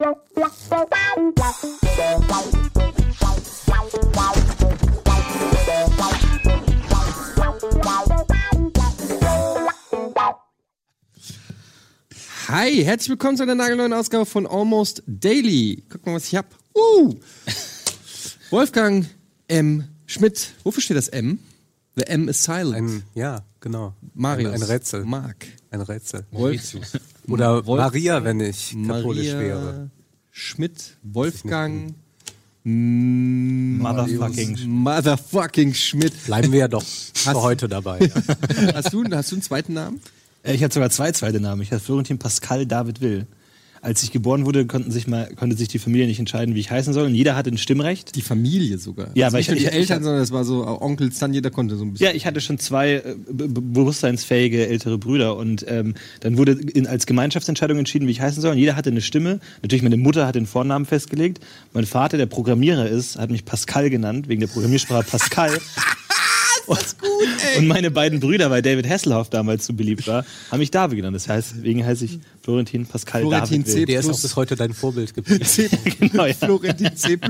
Hi, herzlich willkommen zu einer nagelneuen Ausgabe von Almost Daily. Guck mal, was ich hab. Uh. Wolfgang M. Schmidt. Wofür steht das M? The M is silent. Ein, ja, genau. Marius. Ein, ein Rätsel. Mark. Ein Rätsel. Wolf. Oder Wolf- Maria, wenn ich katholisch Maria wäre. Schmidt. Wolfgang. Motherfucking Marius- Motherfucking Schmidt. Bleiben wir ja doch für heute dabei. Ja. Hast du, hast du einen zweiten Namen? Äh, Ich hatte sogar zwei zweite Namen. Ich hatte Florentin Pascal David Will. Als ich geboren wurde, konnten sich mal, konnte sich die Familie nicht entscheiden, wie ich heißen soll. Und jeder hatte ein Stimmrecht. Die Familie sogar. Ja, also aber nicht ich- nur die ich- ich- Eltern, sondern es war so auch Onkel, Stan, jeder konnte so ein bisschen. Ja, ich hatte schon zwei äh, be- be- bewusstseinsfähige ältere Brüder und ähm, dann wurde in, als Gemeinschaftsentscheidung entschieden, wie ich heißen soll. Und jeder hatte eine Stimme. Natürlich, meine Mutter hat den Vornamen festgelegt. Mein Vater, der Programmierer ist, hat mich Pascal genannt, wegen der Programmiersprache Pascal. ist gut, ey. Und meine beiden Brüder, weil David Hasselhoff damals so beliebt war, haben mich David genannt. Das heißt, deswegen heiße ich Florentin Pascal Florentin David C. Der ist auch bis heute dein Vorbild geblieben. C Genau, ja. Florentin C.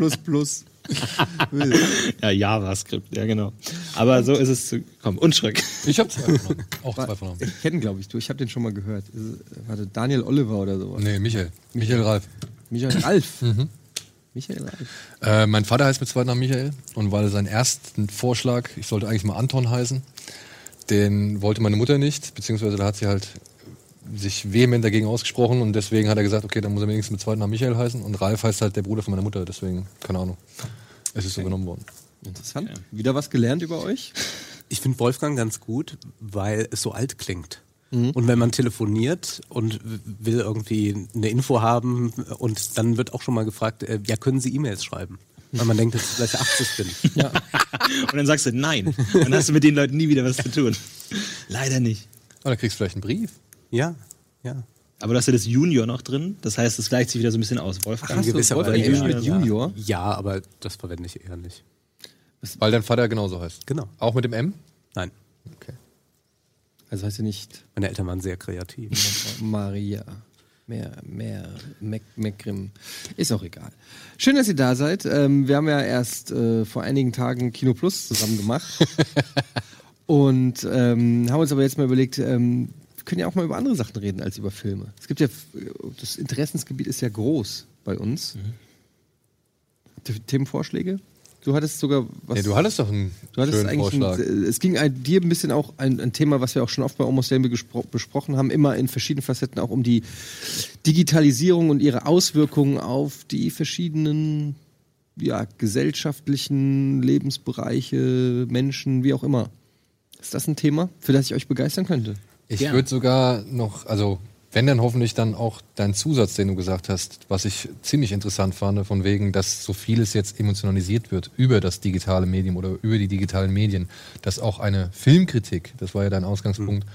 Ja, JavaScript, ja genau. Aber so ist es gekommen. Und Schröck. Ich habe zwei von Auch zwei von Ich kenne, glaube ich, du. Ich habe den schon mal gehört. Warte, Daniel Oliver oder sowas. Nee, Michael. Michael Ralf. Michael Ralf. Michael Ralf. Äh, mein Vater heißt mit zweiten Namen Michael und weil er seinen ersten Vorschlag, ich sollte eigentlich mal Anton heißen, den wollte meine Mutter nicht, beziehungsweise da hat sie halt sich vehement dagegen ausgesprochen und deswegen hat er gesagt, okay, dann muss er wenigstens mit zweiten Namen Michael heißen und Ralf heißt halt der Bruder von meiner Mutter, deswegen, keine Ahnung. Es ist so genommen worden. Interessant. Wieder was gelernt über euch? Ich finde Wolfgang ganz gut, weil es so alt klingt. Und wenn man telefoniert und will irgendwie eine Info haben und dann wird auch schon mal gefragt, äh, ja, können Sie E-Mails schreiben? Weil man denkt, dass ich vielleicht 80 bin. Und dann sagst du nein. Dann hast du mit den Leuten nie wieder was zu tun. Leider nicht. Aber dann kriegst du vielleicht einen Brief. Ja, ja. Aber du hast ja das Junior noch drin. Das heißt, es gleicht sich wieder so ein bisschen aus. Wolfgang. Hast du Wolfgang ja. Junior? Ja, aber das verwende ich eher nicht. Weil dein Vater genauso heißt. Genau. Auch mit dem M? Nein, Okay. Also heißt er nicht meine Eltern waren sehr kreativ. Maria. Mehr, mehr, Mac, Macgrim. Ist auch egal. Schön, dass ihr da seid. Ähm, wir haben ja erst äh, vor einigen Tagen Kino Plus zusammen gemacht. Und ähm, haben uns aber jetzt mal überlegt, ähm, wir können ja auch mal über andere Sachen reden als über Filme. Es gibt ja, das Interessensgebiet ist ja groß bei uns. Ihr Themenvorschläge? Du hattest sogar was. Ja, du hattest doch einen Du hattest schönen eigentlich Vorschlag. ein, es ging ein, dir ein bisschen auch ein, ein Thema, was wir auch schon oft bei Almost Daily gespro besprochen haben, immer in verschiedenen Facetten auch um die Digitalisierung und ihre Auswirkungen auf die verschiedenen ja, gesellschaftlichen Lebensbereiche, Menschen, wie auch immer. Ist das ein Thema, für das ich euch begeistern könnte? Ich würde sogar noch, also wenn dann hoffentlich dann auch dein Zusatz, den du gesagt hast, was ich ziemlich interessant fand, von wegen, dass so vieles jetzt emotionalisiert wird über das digitale Medium oder über die digitalen Medien, dass auch eine Filmkritik, das war ja dein Ausgangspunkt,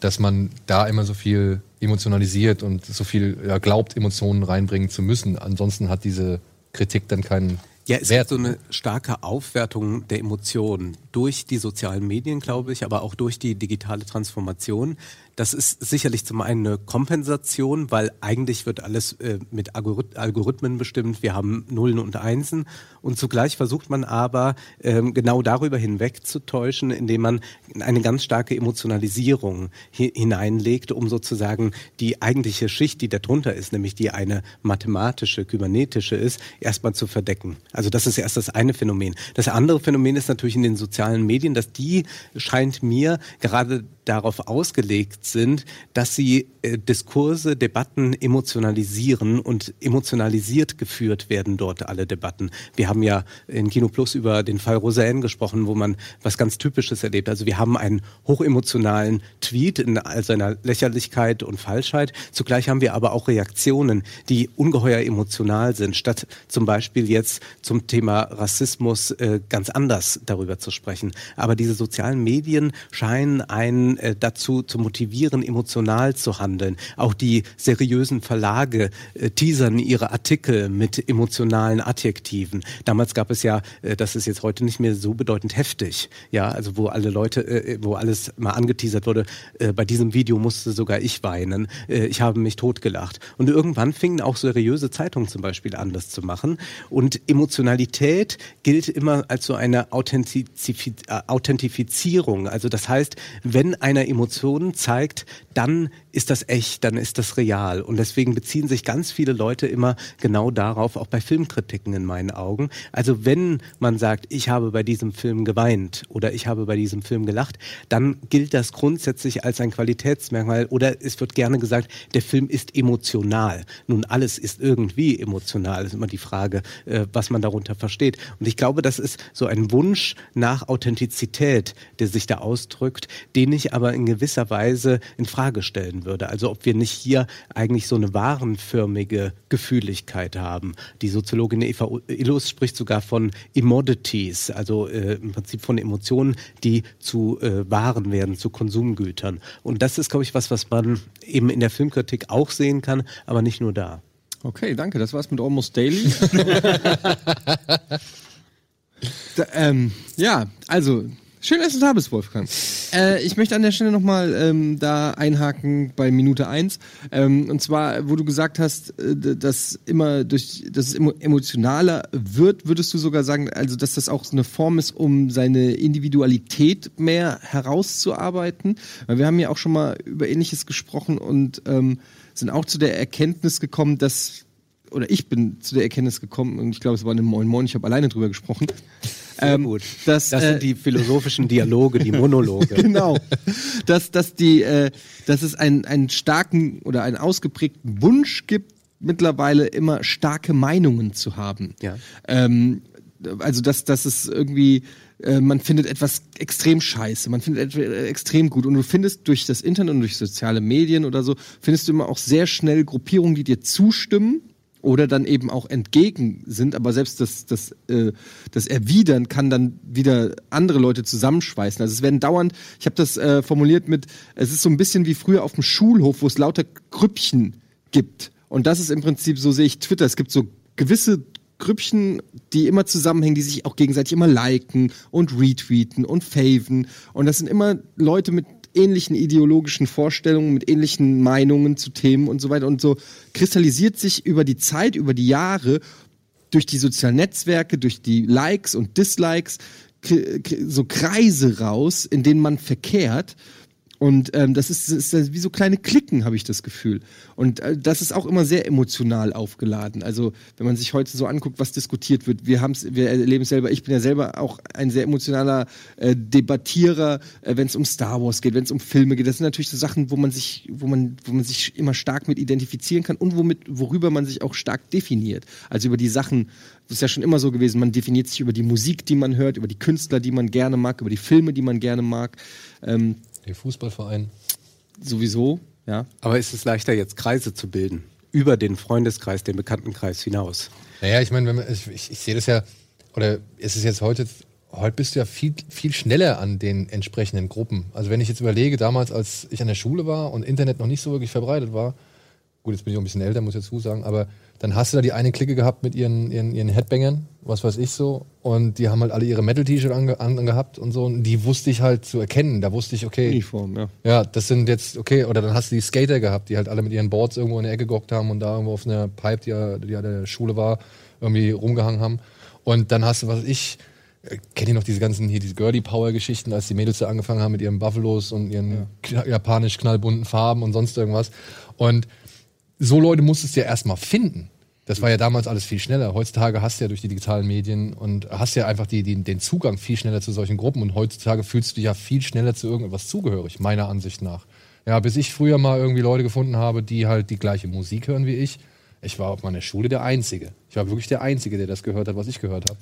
dass man da immer so viel emotionalisiert und so viel ja, glaubt, Emotionen reinbringen zu müssen. Ansonsten hat diese Kritik dann keinen Ja, es Wert. gibt so eine starke Aufwertung der Emotionen durch die sozialen Medien, glaube ich, aber auch durch die digitale Transformation. Das ist sicherlich zum einen eine Kompensation, weil eigentlich wird alles äh, mit Algorith Algorithmen bestimmt. Wir haben Nullen und Einsen und zugleich versucht man aber ähm, genau darüber hinwegzutäuschen, indem man eine ganz starke Emotionalisierung hi hineinlegt, um sozusagen die eigentliche Schicht, die darunter ist, nämlich die eine mathematische, kybernetische ist, erstmal zu verdecken. Also das ist erst das eine Phänomen. Das andere Phänomen ist natürlich in den sozialen Medien, dass die scheint mir gerade darauf ausgelegt sind, dass sie äh, Diskurse, Debatten emotionalisieren und emotionalisiert geführt werden dort alle Debatten. Wir haben ja in Kino Plus über den Fall Roseanne gesprochen, wo man was ganz Typisches erlebt. Also wir haben einen hochemotionalen Tweet in all seiner Lächerlichkeit und Falschheit. Zugleich haben wir aber auch Reaktionen, die ungeheuer emotional sind, statt zum Beispiel jetzt zum Thema Rassismus äh, ganz anders darüber zu sprechen. Aber diese sozialen Medien scheinen ein Äh, dazu zu motivieren, emotional zu handeln. Auch die seriösen Verlage äh, teasern ihre Artikel mit emotionalen Adjektiven. Damals gab es ja, äh, das ist jetzt heute nicht mehr so bedeutend heftig, ja, also wo alle Leute, äh, wo alles mal angeteasert wurde, äh, bei diesem Video musste sogar ich weinen, äh, ich habe mich totgelacht. Und irgendwann fingen auch seriöse Zeitungen zum Beispiel an, das zu machen. Und Emotionalität gilt immer als so eine Authentizifi äh, Authentifizierung. Also das heißt, wenn einer Emotionen zeigt, dann ist das echt, dann ist das real. Und deswegen beziehen sich ganz viele Leute immer genau darauf, auch bei Filmkritiken in meinen Augen. Also wenn man sagt, ich habe bei diesem Film geweint oder ich habe bei diesem Film gelacht, dann gilt das grundsätzlich als ein Qualitätsmerkmal oder es wird gerne gesagt, der Film ist emotional. Nun, alles ist irgendwie emotional. Ist immer die Frage, äh, was man darunter versteht. Und ich glaube, das ist so ein Wunsch nach Authentizität, der sich da ausdrückt, den ich aber in gewisser Weise in Frage stellen würde. Also ob wir nicht hier eigentlich so eine warenförmige Gefühligkeit haben. Die Soziologin Eva Illus spricht sogar von Immodities, also äh, im Prinzip von Emotionen, die zu äh, Waren werden, zu Konsumgütern. Und das ist, glaube ich, was, was man eben in der Filmkritik auch sehen kann, aber nicht nur da. Okay, danke. Das war's mit Almost Daily. da, ähm, ja, also schön, dass du da bist, Wolfgang. Äh, ich möchte an der Stelle nochmal ähm, da einhaken bei Minute 1. Ähm, und zwar, wo du gesagt hast, äh, dass immer durch, dass es emo emotionaler wird, würdest du sogar sagen, also dass das auch eine Form ist, um seine Individualität mehr herauszuarbeiten. Weil wir haben ja auch schon mal über Ähnliches gesprochen und ähm, sind auch zu der Erkenntnis gekommen, dass oder ich bin zu der Erkenntnis gekommen, und ich glaube, es war eine Moin Moin, ich habe alleine drüber gesprochen. Ähm, gut. dass, das äh, sind die philosophischen Dialoge, die Monologe. genau. Dass, dass, die, äh, dass es einen, einen starken oder einen ausgeprägten Wunsch gibt, mittlerweile immer starke Meinungen zu haben. Ja. Ähm, also, dass, dass es irgendwie, äh, man findet etwas extrem scheiße, man findet etwas äh, extrem gut. Und du findest durch das Internet und durch soziale Medien oder so, findest du immer auch sehr schnell Gruppierungen, die dir zustimmen oder dann eben auch entgegen sind, aber selbst das, das, äh, das Erwidern kann dann wieder andere Leute zusammenschweißen. Also es werden dauernd, ich habe das äh, formuliert mit, es ist so ein bisschen wie früher auf dem Schulhof, wo es lauter Grüppchen gibt. Und das ist im Prinzip, so sehe ich Twitter, es gibt so gewisse Grüppchen, die immer zusammenhängen, die sich auch gegenseitig immer liken und retweeten und faven. Und das sind immer Leute mit ähnlichen ideologischen Vorstellungen, mit ähnlichen Meinungen zu Themen und so weiter. Und so kristallisiert sich über die Zeit, über die Jahre, durch die sozialen Netzwerke, durch die Likes und Dislikes, so Kreise raus, in denen man verkehrt. Und ähm, das ist, ist wie so kleine Klicken, habe ich das Gefühl. Und äh, das ist auch immer sehr emotional aufgeladen. Also wenn man sich heute so anguckt, was diskutiert wird, wir wir erleben es selber. Ich bin ja selber auch ein sehr emotionaler äh, Debattierer, äh, wenn es um Star Wars geht, wenn es um Filme geht. Das sind natürlich so Sachen, wo man sich, wo man, wo man sich immer stark mit identifizieren kann und womit, worüber man sich auch stark definiert. Also über die Sachen, das ist ja schon immer so gewesen. Man definiert sich über die Musik, die man hört, über die Künstler, die man gerne mag, über die Filme, die man gerne mag. Ähm, Der Fußballverein. sowieso, ja. Aber ist es leichter, jetzt Kreise zu bilden? Über den Freundeskreis, den Bekanntenkreis hinaus. Naja, ich meine, wenn man- ich, ich, ich sehe das ja, oder ist es jetzt heute, heute bist du ja viel, viel schneller an den entsprechenden Gruppen. Also wenn ich jetzt überlege, damals, als ich an der Schule war und Internet noch nicht so wirklich verbreitet war, gut, jetzt bin ich auch ein bisschen älter, muss ich dazu sagen, aber dann hast du da die eine Clique gehabt mit ihren, ihren, ihren Headbangern, was weiß ich so, und die haben halt alle ihre Metal-T-Shirt ange, an, angehabt und so, und die wusste ich halt zu erkennen. Da wusste ich, okay, Uniform, ja. ja, das sind jetzt, okay, oder dann hast du die Skater gehabt, die halt alle mit ihren Boards irgendwo in der Ecke gehockt haben und da irgendwo auf einer Pipe, die, ja- die der Schule war, irgendwie rumgehangen haben. Und dann hast du, was ich, äh, kennt ihr noch diese ganzen hier, diese Girly Power Geschichten, als die Mädels da angefangen haben mit ihren Buffalos und ihren kna- japanisch knallbunten Farben und sonst irgendwas. Und so Leute musstest du ja erstmal finden. Das war ja damals alles viel schneller. Heutzutage hast du ja durch die digitalen Medien und hast ja einfach die, die, den Zugang viel schneller zu solchen Gruppen. Und heutzutage fühlst du dich ja viel schneller zu irgendetwas zugehörig, meiner Ansicht nach. Ja, bis ich früher mal irgendwie Leute gefunden habe, die halt die gleiche Musik hören wie ich. Ich war auf meiner Schule der Einzige. Ich war wirklich der Einzige, der das gehört hat, was ich gehört habe.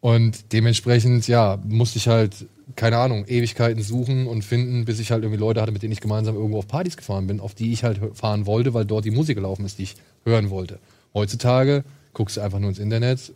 Und dementsprechend, ja, musste ich halt, keine Ahnung, Ewigkeiten suchen und finden, bis ich halt irgendwie Leute hatte, mit denen ich gemeinsam irgendwo auf Partys gefahren bin, auf die ich halt fahren wollte, weil dort die Musik gelaufen ist, die ich hören wollte. Heutzutage guckst du einfach nur ins Internet,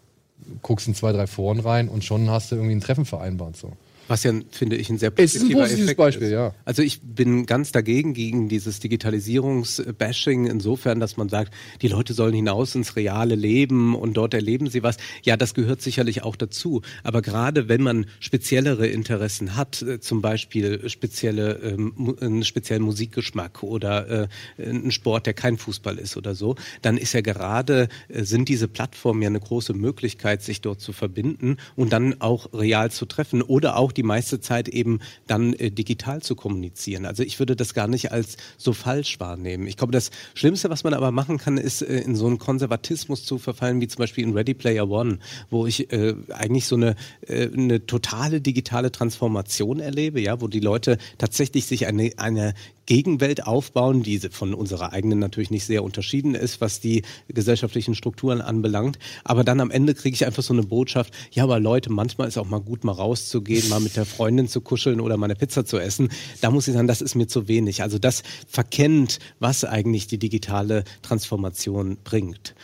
guckst in zwei, drei Foren rein und schon hast du irgendwie ein Treffen vereinbart. So. Was ja, finde ich, ein sehr Es ist ein positiver positives Effekt Beispiel, ist. ja. Also ich bin ganz dagegen, gegen dieses Digitalisierungsbashing insofern, dass man sagt, die Leute sollen hinaus ins reale Leben und dort erleben sie was. Ja, das gehört sicherlich auch dazu. Aber gerade wenn man speziellere Interessen hat, äh, zum Beispiel spezielle, ähm, einen speziellen Musikgeschmack oder äh, einen Sport, der kein Fußball ist oder so, dann ist ja gerade, äh, sind diese Plattformen ja eine große Möglichkeit, sich dort zu verbinden und dann auch real zu treffen oder auch die meiste Zeit eben dann äh, digital zu kommunizieren. Also ich würde das gar nicht als so falsch wahrnehmen. Ich glaube, das Schlimmste, was man aber machen kann, ist äh, in so einen Konservatismus zu verfallen, wie zum Beispiel in Ready Player One, wo ich äh, eigentlich so eine, äh, eine totale digitale Transformation erlebe, ja, wo die Leute tatsächlich sich eine, eine Gegenwelt aufbauen, die von unserer eigenen natürlich nicht sehr unterschieden ist, was die gesellschaftlichen Strukturen anbelangt. Aber dann am Ende kriege ich einfach so eine Botschaft, ja, aber Leute, manchmal ist auch mal gut, mal rauszugehen, mal mit der Freundin zu kuscheln oder mal eine Pizza zu essen. Da muss ich sagen, das ist mir zu wenig. Also das verkennt, was eigentlich die digitale Transformation bringt.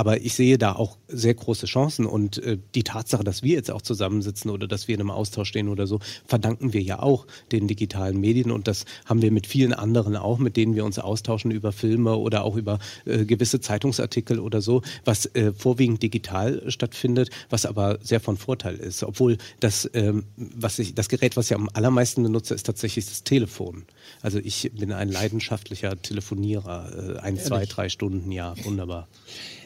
Aber ich sehe da auch sehr große Chancen und äh, die Tatsache, dass wir jetzt auch zusammensitzen oder dass wir in einem Austausch stehen oder so, verdanken wir ja auch den digitalen Medien und das haben wir mit vielen anderen auch, mit denen wir uns austauschen über Filme oder auch über äh, gewisse Zeitungsartikel oder so, was äh, vorwiegend digital stattfindet, was aber sehr von Vorteil ist. Obwohl das, ähm, was ich, das Gerät, was ich am allermeisten benutze, ist tatsächlich das Telefon. Also ich bin ein leidenschaftlicher Telefonierer, äh, ein, zwei, drei Stunden, ja, wunderbar.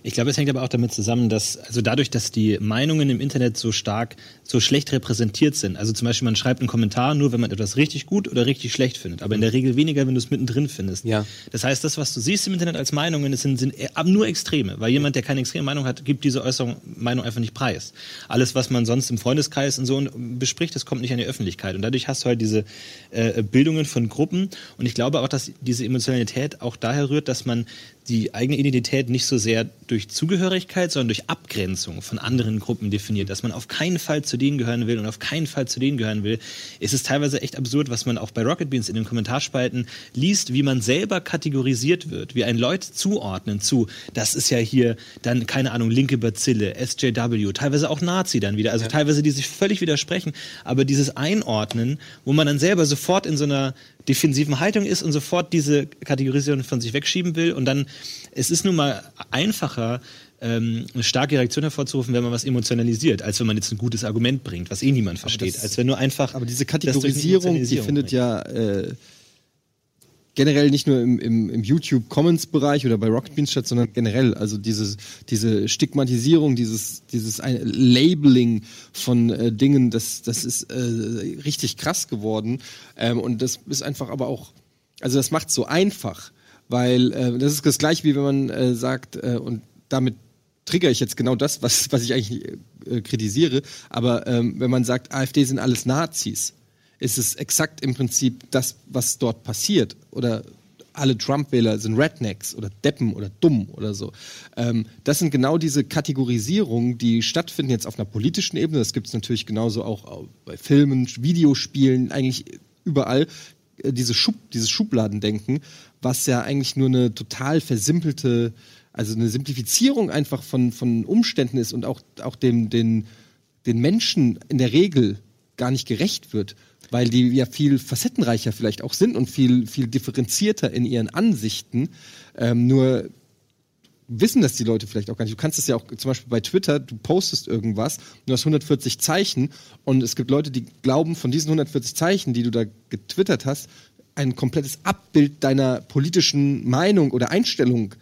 Ich glaube, es hängt aber auch damit zusammen, dass, also dadurch, dass die Meinungen im Internet so stark, so schlecht repräsentiert sind. Also zum Beispiel, man schreibt einen Kommentar nur, wenn man etwas richtig gut oder richtig schlecht findet. Aber in der Regel weniger, wenn du es mittendrin findest. Ja. Das heißt, das, was du siehst im Internet als Meinungen, das sind, sind eher- nur Extreme. Weil jemand, der keine extreme Meinung hat, gibt diese Äußerung, Meinung einfach nicht preis. Alles, was man sonst im Freundeskreis und so bespricht, das kommt nicht an die Öffentlichkeit. Und dadurch hast du halt diese äh, Bildungen von Gruppen. Und ich glaube auch, dass diese Emotionalität auch daher rührt, dass man die eigene Identität nicht so sehr durch Zugehörigkeit, sondern durch Abgrenzung von anderen Gruppen definiert, dass man auf keinen Fall zu denen gehören will und auf keinen Fall zu denen gehören will. Es ist teilweise echt absurd, was man auch bei Rocket Beans in den Kommentarspalten liest, wie man selber kategorisiert wird, wie ein Leute zuordnen zu, das ist ja hier dann, keine Ahnung, linke Bazille, SJW, teilweise auch Nazi dann wieder, also teilweise die sich völlig widersprechen, aber dieses Einordnen, wo man dann selber sofort in so einer defensiven Haltung ist und sofort diese Kategorisierung von sich wegschieben will. Und dann, es ist nun mal einfacher, ähm, eine starke Reaktion hervorzurufen, wenn man was emotionalisiert, als wenn man jetzt ein gutes Argument bringt, was eh niemand versteht. das- als wenn du einfach. Aber diese Kategorisierung, die findet ja äh, generell nicht nur im, im, im YouTube-Comments-Bereich oder bei Rocket Beans statt, sondern generell. Also diese, diese Stigmatisierung, dieses, dieses Labeling von äh, Dingen, das, das ist äh, richtig krass geworden. Ähm, und das ist einfach aber auch, also das macht so einfach, weil äh, das ist das gleiche, wie wenn man äh, sagt, äh, und damit trigger ich jetzt genau das, was, was ich eigentlich äh, kritisiere. Aber ähm, wenn man sagt, AfD sind alles Nazis, ist es exakt im Prinzip das, was dort passiert. Oder alle Trump-Wähler sind Rednecks oder Deppen oder dumm oder so. Ähm, das sind genau diese Kategorisierungen, die stattfinden jetzt auf einer politischen Ebene. Das gibt es natürlich genauso auch bei Filmen, Videospielen, eigentlich überall. Äh, Diese Schub, dieses Schubladendenken, was ja eigentlich nur eine total versimpelte, also eine Simplifizierung einfach von, von Umständen ist und auch, auch dem, den, den Menschen in der Regel gar nicht gerecht wird, weil die ja viel facettenreicher vielleicht auch sind und viel, viel differenzierter in ihren Ansichten. Ähm, nur wissen das die Leute vielleicht auch gar nicht. Du kannst es ja auch zum Beispiel bei Twitter, du postest irgendwas, du hast 140 Zeichen und es gibt Leute, die glauben, von diesen 140 Zeichen, die du da getwittert hast, ein komplettes Abbild deiner politischen Meinung oder Einstellung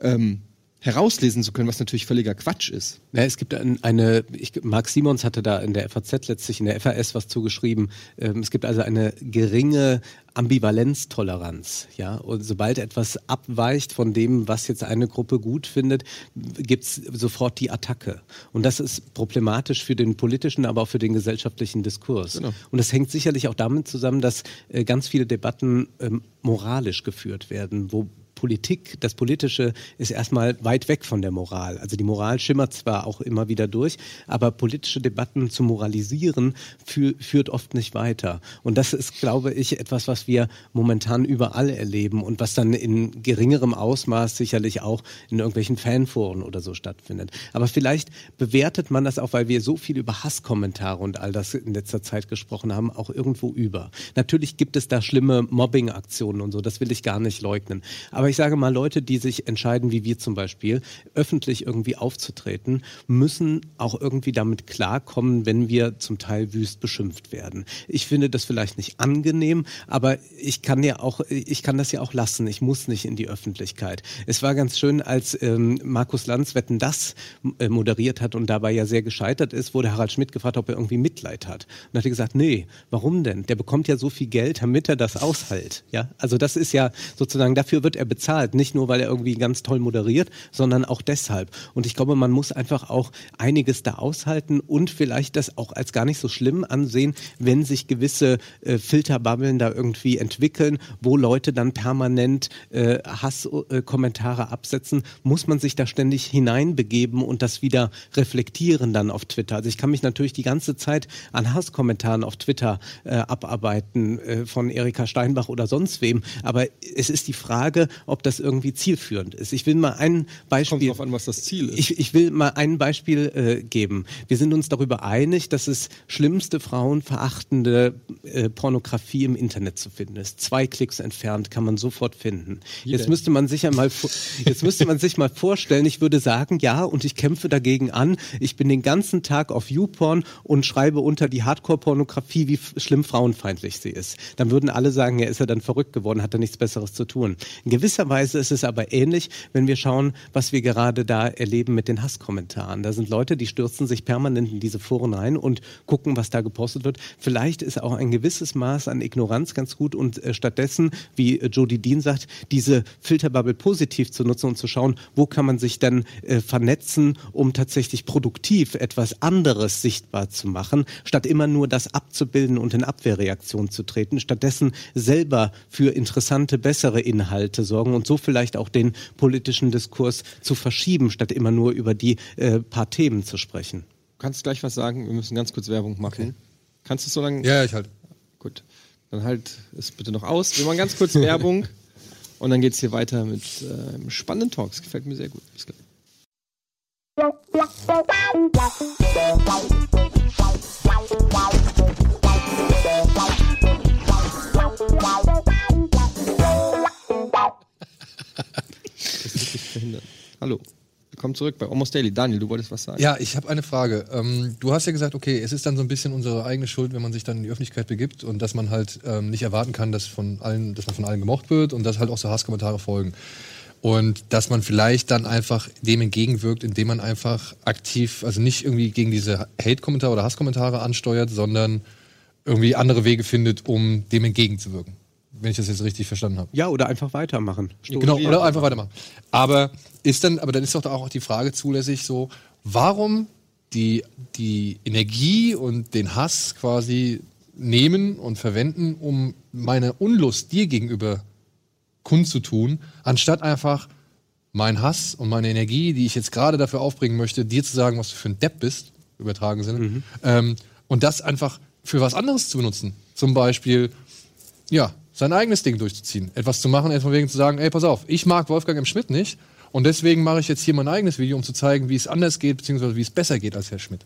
ähm, herauslesen zu können, was natürlich völliger Quatsch ist. Ja, es gibt ein, eine, ich, Marc Simons hatte da in der FAZ letztlich, in der FAS was zugeschrieben. Ähm, es gibt also eine geringe Ambivalenztoleranz. Ja? Und sobald etwas abweicht von dem, was jetzt eine Gruppe gut findet, gibt's sofort die Attacke. Und das ist problematisch für den politischen, aber auch für den gesellschaftlichen Diskurs. Genau. Und das hängt sicherlich auch damit zusammen, dass äh, ganz viele Debatten ähm, moralisch geführt werden, wo Politik, das Politische ist erstmal weit weg von der Moral. Also die Moral schimmert zwar auch immer wieder durch, aber politische Debatten zu moralisieren fü führt oft nicht weiter. Und das ist, glaube ich, etwas, was wir momentan überall erleben und was dann in geringerem Ausmaß sicherlich auch in irgendwelchen Fanforen oder so stattfindet. Aber vielleicht bewertet man das auch, weil wir so viel über Hasskommentare und all das in letzter Zeit gesprochen haben, auch irgendwo über. Natürlich gibt es da schlimme Mobbing-Aktionen und so, das will ich gar nicht leugnen. Aber ich sage mal, Leute, die sich entscheiden, wie wir zum Beispiel, öffentlich irgendwie aufzutreten, müssen auch irgendwie damit klarkommen, wenn wir zum Teil wüst beschimpft werden. Ich finde das vielleicht nicht angenehm, aber ich kann ja auch, ich kann das ja auch lassen. Ich muss nicht in die Öffentlichkeit. Es war ganz schön, als ähm, Markus Lanz Wetten das äh, moderiert hat und dabei ja sehr gescheitert ist, wurde Harald Schmidt gefragt, ob er irgendwie Mitleid hat. Und hat er gesagt, nee, warum denn? Der bekommt ja so viel Geld, damit er das aushält. Ja, also das ist ja sozusagen, dafür wird er bezahlt. Nicht nur, weil er irgendwie ganz toll moderiert, sondern auch deshalb. Und ich glaube, man muss einfach auch einiges da aushalten und vielleicht das auch als gar nicht so schlimm ansehen, wenn sich gewisse äh, Filterbubbeln da irgendwie entwickeln, wo Leute dann permanent äh, Hasskommentare äh, absetzen, muss man sich da ständig hineinbegeben und das wieder reflektieren dann auf Twitter. Also ich kann mich natürlich die ganze Zeit an Hasskommentaren auf Twitter äh, abarbeiten äh, von Erika Steinbach oder sonst wem, aber es ist die Frage, ob das irgendwie zielführend ist. Ich will mal ein Beispiel. Kommt drauf an, was das Ziel ist. Ich, ich will mal ein Beispiel äh, geben. Wir sind uns darüber einig, dass es schlimmste frauenverachtende äh, Pornografie im Internet zu finden ist. Zwei Klicks entfernt kann man sofort finden. Jetzt müsste man sich einmal, jetzt müsste man sich mal vorstellen, ich würde sagen, ja, und ich kämpfe dagegen an. Ich bin den ganzen Tag auf YouPorn und schreibe unter die Hardcore-Pornografie, wie schlimm frauenfeindlich sie ist. Dann würden alle sagen, ja, ist er dann verrückt geworden, hat er nichts Besseres zu tun. In gewisser Weise ist es aber ähnlich, wenn wir schauen, was wir gerade da erleben mit den Hasskommentaren. Da sind Leute, die stürzen sich permanent in diese Foren rein und gucken, was da gepostet wird. Vielleicht ist auch ein gewisses Maß an Ignoranz ganz gut und äh, stattdessen, wie äh, Jody Dean sagt, diese Filterbubble positiv zu nutzen und zu schauen, wo kann man sich dann äh, vernetzen, um tatsächlich produktiv etwas anderes sichtbar zu machen, statt immer nur das abzubilden und in Abwehrreaktion zu treten. Stattdessen selber für interessante, bessere Inhalte sorgen und so vielleicht auch den politischen Diskurs zu verschieben, statt immer nur über die äh, paar Themen zu sprechen. Du kannst gleich was sagen, wir müssen ganz kurz Werbung machen. Okay. Kannst du es so lange? Ja, ich halt. Gut. Dann halt es bitte noch aus. Wir machen ganz kurz Werbung und dann geht es hier weiter mit äh, spannenden Talks. Gefällt mir sehr gut. Bis gleich. Das wird dich verhindern. Hallo. Willkommen zurück bei Almost Daily. Daniel, du wolltest was sagen? Ja, ich habe eine Frage. Ähm, du hast ja gesagt, okay, es ist dann so ein bisschen unsere eigene Schuld, wenn man sich dann in die Öffentlichkeit begibt und dass man halt ähm, nicht erwarten kann, dass, von allen, dass man von allen gemocht wird und dass halt auch so Hasskommentare folgen. Und dass man vielleicht dann einfach dem entgegenwirkt, indem man einfach aktiv, also nicht irgendwie gegen diese Hate-Kommentare oder Hasskommentare ansteuert, sondern irgendwie andere Wege findet, um dem entgegenzuwirken. Wenn ich das jetzt richtig verstanden habe. Ja, oder einfach weitermachen. Genau, oder einfach weitermachen. Aber ist dann, aber dann ist doch da auch die Frage zulässig so, warum die, die Energie und den Hass quasi nehmen und verwenden, um meine Unlust dir gegenüber kundzutun, anstatt einfach meinen Hass und meine Energie, die ich jetzt gerade dafür aufbringen möchte, dir zu sagen, was du für ein Depp bist, übertragen Sinne, Mhm. ähm, und das einfach für was anderes zu benutzen. Zum Beispiel, ja, sein eigenes Ding durchzuziehen. Etwas zu machen, erstmal wegen zu sagen, ey, pass auf, ich mag Wolfgang M. Schmidt nicht und deswegen mache ich jetzt hier mein eigenes Video, um zu zeigen, wie es anders geht, beziehungsweise wie es besser geht als Herr Schmidt.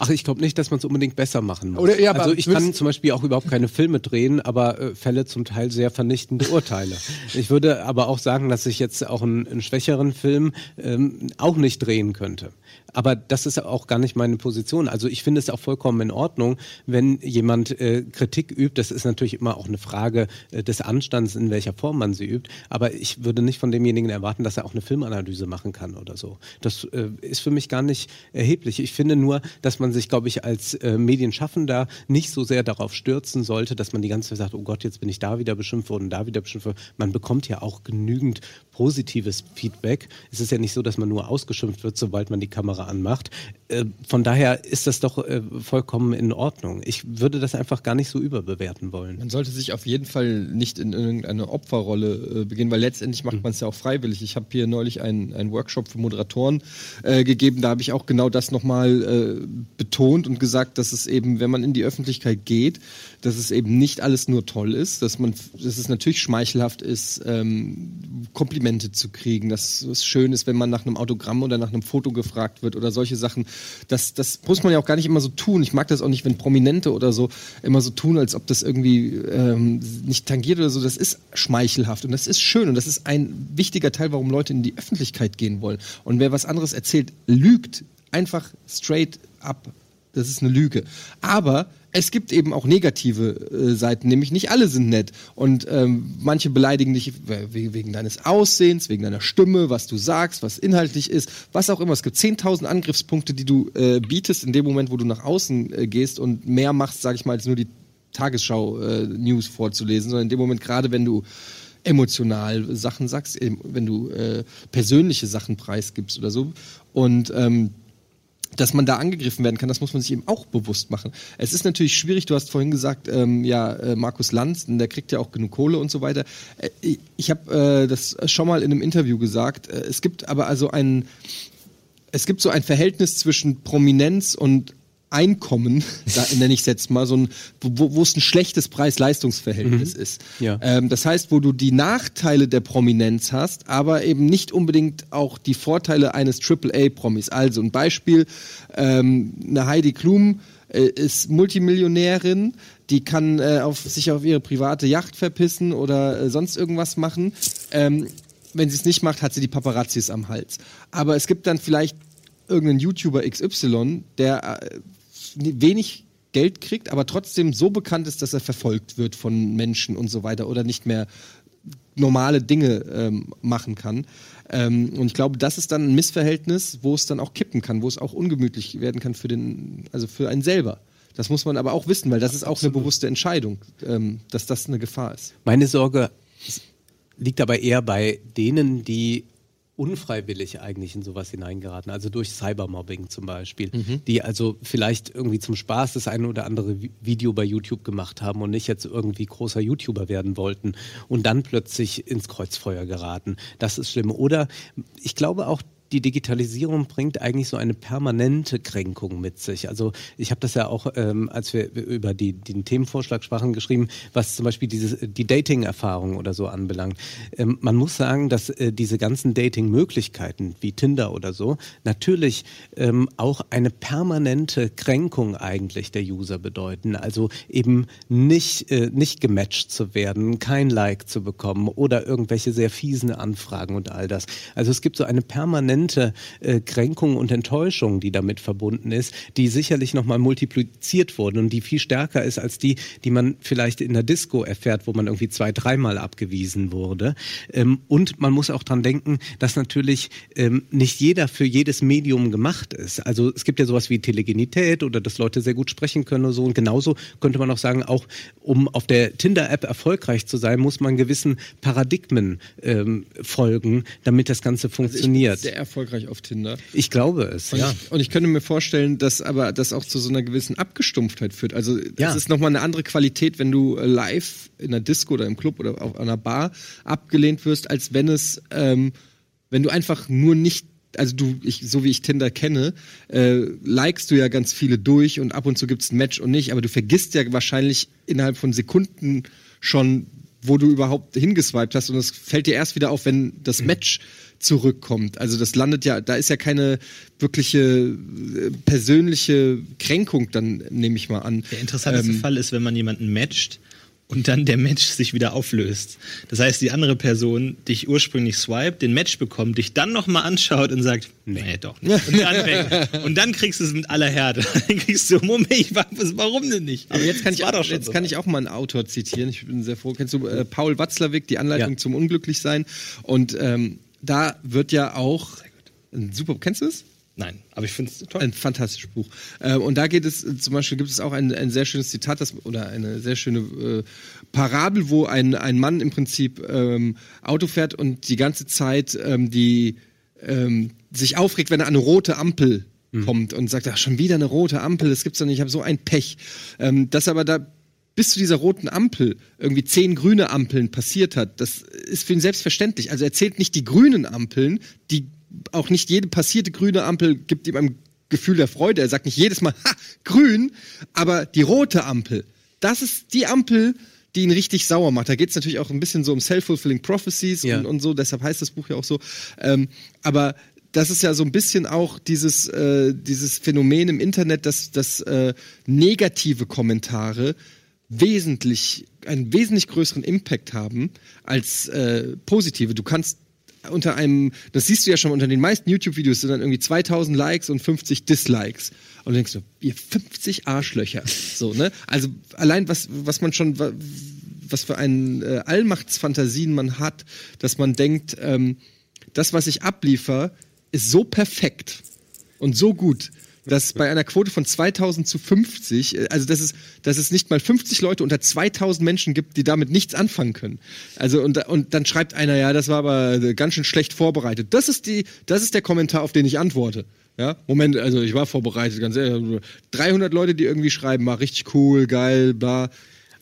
Ach, ich glaube nicht, dass man es unbedingt besser machen muss. Oder- ja, also ich kann zum Beispiel auch überhaupt keine Filme drehen, aber äh, fälle zum Teil sehr vernichtende Urteile. ich würde aber auch sagen, dass ich jetzt auch einen, einen schwächeren Film ähm, auch nicht drehen könnte. Aber das ist auch gar nicht meine Position. Also ich finde es auch vollkommen in Ordnung, wenn jemand äh, Kritik übt. Das ist natürlich immer auch eine Frage äh, des Anstands, in welcher Form man sie übt. Aber ich würde nicht von demjenigen erwarten, dass er auch eine Filmanalyse machen kann oder so. Das äh, ist für mich gar nicht erheblich. Ich finde nur, dass man sich, glaube ich, als äh, Medienschaffender nicht so sehr darauf stürzen sollte, dass man die ganze Zeit sagt, oh Gott, jetzt bin ich da wieder beschimpft worden, da wieder beschimpft worden. Man bekommt ja auch genügend positives Feedback. Es ist ja nicht so, dass man nur ausgeschimpft wird, sobald man die Kamera anmacht. Äh, von daher ist das doch äh, vollkommen in Ordnung. Ich würde das einfach gar nicht so überbewerten wollen. Man sollte sich auf jeden Fall nicht in irgendeine Opferrolle äh, begehen, weil letztendlich macht Mhm. man es ja auch freiwillig. Ich habe hier neulich einen, einen Workshop für Moderatoren äh, gegeben, da habe ich auch genau das nochmal äh, betont und gesagt, dass es eben, wenn man in die Öffentlichkeit geht, dass es eben nicht alles nur toll ist, dass man, dass es natürlich schmeichelhaft ist, ähm, Komplimente zu kriegen, dass es schön ist, wenn man nach einem Autogramm oder nach einem Foto gefragt wird oder solche Sachen. Das, das muss man ja auch gar nicht immer so tun. Ich mag das auch nicht, wenn Prominente oder so immer so tun, als ob das irgendwie ähm, nicht tangiert oder so. Das ist schmeichelhaft und das ist schön und das ist ein wichtiger Teil, warum Leute in die Öffentlichkeit gehen wollen. Und wer was anderes erzählt, lügt einfach straight up. Das ist eine Lüge. Aber es gibt eben auch negative äh, Seiten, nämlich nicht alle sind nett. Und ähm, manche beleidigen dich we- wegen deines Aussehens, wegen deiner Stimme, was du sagst, was inhaltlich ist, was auch immer. Es gibt 10.000 Angriffspunkte, die du äh, bietest in dem Moment, wo du nach außen äh, gehst und mehr machst, sage ich mal, als nur die Tagesschau-News vorzulesen, sondern in dem Moment, gerade wenn du emotional Sachen sagst, wenn du äh, persönliche Sachen preisgibst oder so. Und ähm, dass man da angegriffen werden kann, das muss man sich eben auch bewusst machen. Es ist natürlich schwierig, du hast vorhin gesagt, ähm, ja, äh, Markus Lanz, der kriegt ja auch genug Kohle und so weiter. Äh, ich habe äh, das schon mal in einem Interview gesagt. Äh, es gibt aber also ein, es gibt so ein Verhältnis zwischen Prominenz und Einkommen, da nenne ich es jetzt mal, so ein, wo, wo es ein schlechtes Preis-Leistungs-Verhältnis ist. Ja. Ähm, das heißt, wo du die Nachteile der Prominenz hast, aber eben nicht unbedingt auch die Vorteile eines AAA-Promis. Also ein Beispiel, ähm, eine Heidi Klum äh, ist Multimillionärin, die kann äh, auf, sich auf ihre private Yacht verpissen oder äh, sonst irgendwas machen. Ähm, wenn sie es nicht macht, hat sie die Paparazzis am Hals. Aber es gibt dann vielleicht irgendeinen YouTuber XY, der äh, wenig Geld kriegt, aber trotzdem so bekannt ist, dass er verfolgt wird von Menschen und so weiter oder nicht mehr normale Dinge ähm, machen kann. Ähm, und ich glaube, das ist dann ein Missverhältnis, wo es dann auch kippen kann, wo es auch ungemütlich werden kann für den, also für einen selber. Das muss man aber auch wissen, weil das ist auch eine bewusste Entscheidung, ähm, dass das eine Gefahr ist. Meine Sorge liegt aber eher bei denen, die unfreiwillig eigentlich in sowas hineingeraten, also durch Cybermobbing zum Beispiel, die also vielleicht irgendwie zum Spaß das eine oder andere Vi- Video bei YouTube gemacht haben und nicht jetzt irgendwie großer YouTuber werden wollten und dann plötzlich ins Kreuzfeuer geraten. Das ist schlimm. Oder ich glaube auch, die Digitalisierung bringt eigentlich so eine permanente Kränkung mit sich. Also ich habe das ja auch, ähm, als wir über die, den Themenvorschlag sprachen, geschrieben, was zum Beispiel dieses, die Dating-Erfahrung oder so anbelangt. Ähm, man muss sagen, dass äh, diese ganzen Dating-Möglichkeiten wie Tinder oder so natürlich ähm, auch eine permanente Kränkung eigentlich der User bedeuten. Also eben nicht, äh, nicht gematcht zu werden, kein Like zu bekommen oder irgendwelche sehr fiesen Anfragen und all das. Also es gibt so eine permanente äh, Kränkung und Enttäuschung, die damit verbunden ist, die sicherlich nochmal multipliziert wurde und die viel stärker ist als die, die man vielleicht in der Disco erfährt, wo man irgendwie zwei, dreimal abgewiesen wurde. Ähm, und man muss auch dran denken, dass natürlich ähm, nicht jeder für jedes Medium gemacht ist. Also es gibt ja sowas wie Telegenität oder dass Leute sehr gut sprechen können oder so. Und genauso könnte man auch sagen, auch um auf der Tinder-App erfolgreich zu sein, muss man gewissen Paradigmen ähm, folgen, damit das Ganze funktioniert. Also erfolgreich auf Tinder. Ich glaube es, Und, ja. ich, und ich könnte mir vorstellen, dass aber das auch zu so einer gewissen Abgestumpftheit führt. Also das Ja. ist nochmal eine andere Qualität, wenn du äh, live in einer Disco oder im Club oder auf einer Bar abgelehnt wirst, als wenn es, ähm, wenn du einfach nur nicht also du, ich, so wie ich Tinder kenne, äh, likest du ja ganz viele durch und ab und zu gibt's ein Match und nicht, aber du vergisst ja wahrscheinlich innerhalb von Sekunden schon, wo du überhaupt hingeswiped hast und es fällt dir erst wieder auf, wenn das Match zurückkommt. Also das landet ja, da ist ja keine wirkliche äh, persönliche Kränkung, dann nehme ich mal an. Der interessanteste Ähm, Fall ist, wenn man jemanden matcht und dann der Match sich wieder auflöst. Das heißt, die andere Person dich ursprünglich swiped, den Match bekommt, dich dann nochmal anschaut und sagt, nee, doch nicht. Und dann, weg. und dann kriegst du es mit aller Härte. Dann kriegst du, Moment, ich war- warum denn nicht? Aber jetzt kann, Das ich auch, jetzt so. kann ich auch mal einen Autor zitieren. Ich bin sehr froh. Kennst du äh, Paul Watzlawick, die Anleitung Ja. zum Unglücklichsein? Und ähm, da wird ja auch ein super. Kennst du es? Nein, aber ich finde es toll. Ein fantastisches Buch. Äh, und da geht es, äh, zum Beispiel gibt es auch ein, ein sehr schönes Zitat, das, oder eine sehr schöne äh, Parabel, wo ein, ein Mann im Prinzip ähm, Auto fährt und die ganze Zeit ähm, die ähm, sich aufregt, wenn er an eine rote Ampel kommt und sagt, ach, schon wieder eine rote Ampel, das gibt's doch nicht, ich habe so ein Pech. Ähm, dass aber da bis zu dieser roten Ampel irgendwie zehn grüne Ampeln passiert hat, das ist für ihn selbstverständlich. Also er zählt nicht die grünen Ampeln, die auch nicht jede passierte grüne Ampel gibt ihm ein Gefühl der Freude. Er sagt nicht jedes Mal, ha, grün, aber die rote Ampel, das ist die Ampel, die ihn richtig sauer macht. Da geht es natürlich auch ein bisschen so um Self-Fulfilling Prophecies Ja. und, und so, deshalb heißt das Buch ja auch so. Ähm, aber das ist ja so ein bisschen auch dieses, äh, dieses Phänomen im Internet, dass, dass äh, negative Kommentare wesentlich, einen wesentlich größeren Impact haben als äh, positive. Du kannst unter einem, das siehst du ja schon unter den meisten YouTube-Videos sind dann irgendwie 2000 Likes und 50 Dislikes. Und du denkst du, ihr 50 Arschlöcher. So, ne? Also allein was, was man schon, wa- was für einen äh, Allmachtsfantasien man hat, dass man denkt, ähm, das, was ich abliefer, ist so perfekt und so gut, dass bei einer Quote von 2000 zu 50, äh, also dass es, dass es nicht mal 50 Leute unter 2000 Menschen gibt, die damit nichts anfangen können. Also und, und dann schreibt einer, ja, das war aber äh, ganz schön schlecht vorbereitet. Das ist die, das ist der Kommentar, auf den ich antworte. Ja, Moment, also ich war vorbereitet, ganz ehrlich. 300 Leute, die irgendwie schreiben, war richtig cool, geil, bla.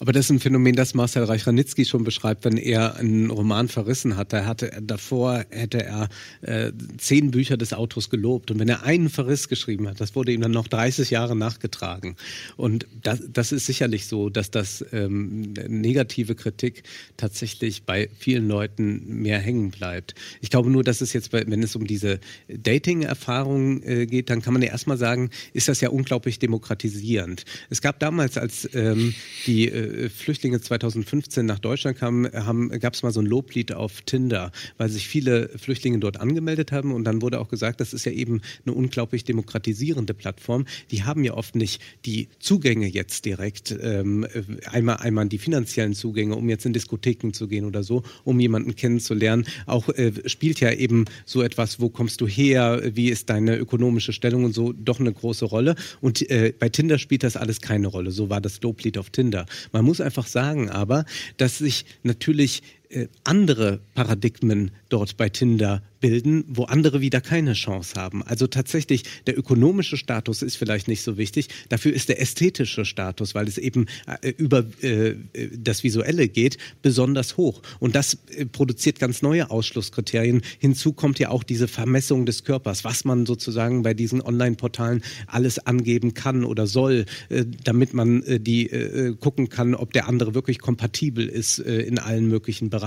Aber das ist ein Phänomen, das Marcel Reich-Ranitzky schon beschreibt, wenn er einen Roman verrissen hat. Da hatte davor hätte er äh, zehn Bücher des Autors gelobt. Und wenn er einen Verriss geschrieben hat, das wurde ihm dann noch 30 Jahre nachgetragen. Und das, das ist sicherlich so, dass das ähm, negative Kritik tatsächlich bei vielen Leuten mehr hängen bleibt. Ich glaube nur, dass es jetzt, bei, wenn es um diese Dating-Erfahrung äh, geht, dann kann man ja erstmal sagen, ist das ja unglaublich demokratisierend. Es gab damals, als ähm, die äh, Flüchtlinge 2015 nach Deutschland kamen, gab es mal so ein Loblied auf Tinder, weil sich viele Flüchtlinge dort angemeldet haben und dann wurde auch gesagt, das ist ja eben eine unglaublich demokratisierende Plattform. Die haben ja oft nicht die Zugänge jetzt direkt, ähm, einmal, einmal die finanziellen Zugänge, um jetzt in Diskotheken zu gehen oder so, um jemanden kennenzulernen. Auch äh, spielt ja eben so etwas, wo kommst du her, wie ist deine ökonomische Stellung und so doch eine große Rolle. Und äh, bei Tinder spielt das alles keine Rolle. So war das Loblied auf Tinder. Man muss einfach sagen aber, dass sich natürlich andere Paradigmen dort bei Tinder bilden, wo andere wieder keine Chance haben. Also tatsächlich, der ökonomische Status ist vielleicht nicht so wichtig, dafür ist der ästhetische Status, weil es eben äh, über äh, das Visuelle geht, besonders hoch. Und das äh, produziert ganz neue Ausschlusskriterien. Hinzu kommt ja auch diese Vermessung des Körpers, was man sozusagen bei diesen Online-Portalen alles angeben kann oder soll, äh, damit man äh, die äh, gucken kann, ob der andere wirklich kompatibel ist äh, in allen möglichen Bereichen,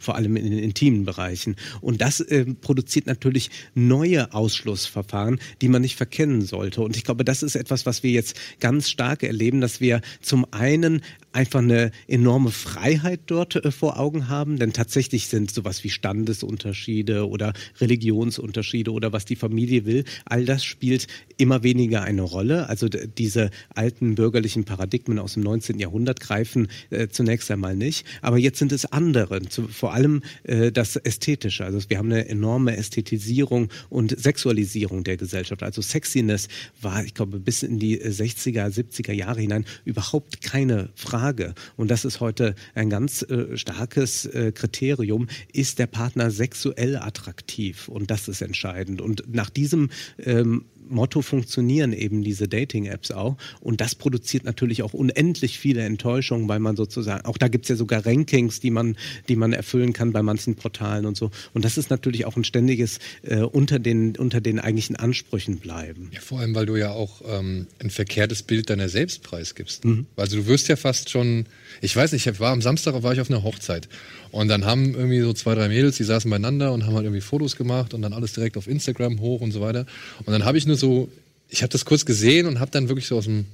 vor allem in den intimen Bereichen. Und das äh, produziert natürlich neue Ausschlussverfahren, die man nicht verkennen sollte. Und ich glaube, das ist etwas, was wir jetzt ganz stark erleben, dass wir zum einen einfach eine enorme Freiheit dort äh, vor Augen haben, denn tatsächlich sind sowas wie Standesunterschiede oder Religionsunterschiede oder was die Familie will, all das spielt immer weniger eine Rolle. Also diese alten bürgerlichen Paradigmen aus dem 19. Jahrhundert greifen äh, zunächst einmal nicht, aber jetzt sind es andere, zu, vor allem äh, das Ästhetische. Also wir haben eine enorme Ästhetisierung und Sexualisierung der Gesellschaft. Also Sexiness war, ich glaube, bis in die äh, 60er, 70er Jahre hinein überhaupt keine Frage. Und das ist heute ein ganz äh, starkes äh, Kriterium. Ist der Partner sexuell attraktiv? Und das ist entscheidend. Und nach diesem ähm, Motto funktionieren eben diese Dating-Apps auch. Und das produziert natürlich auch unendlich viele Enttäuschungen, weil man sozusagen, auch da gibt's ja sogar Rankings, die man, die man erfüllen kann bei manchen Portalen und so. Und das ist natürlich auch ein ständiges äh, unter, den, unter den eigentlichen Ansprüchen bleiben. Ja, vor allem, weil du ja auch ähm, ein verkehrtes Bild deiner selbst preisgibst. Also du wirst ja fast schon, ich weiß nicht, ich war am Samstag war ich auf einer Hochzeit und dann haben irgendwie so zwei, drei Mädels, die saßen beieinander und haben halt irgendwie Fotos gemacht und dann alles direkt auf Instagram hoch und so weiter. Und dann habe ich nur so, ich habe das kurz gesehen und habe dann wirklich so aus dem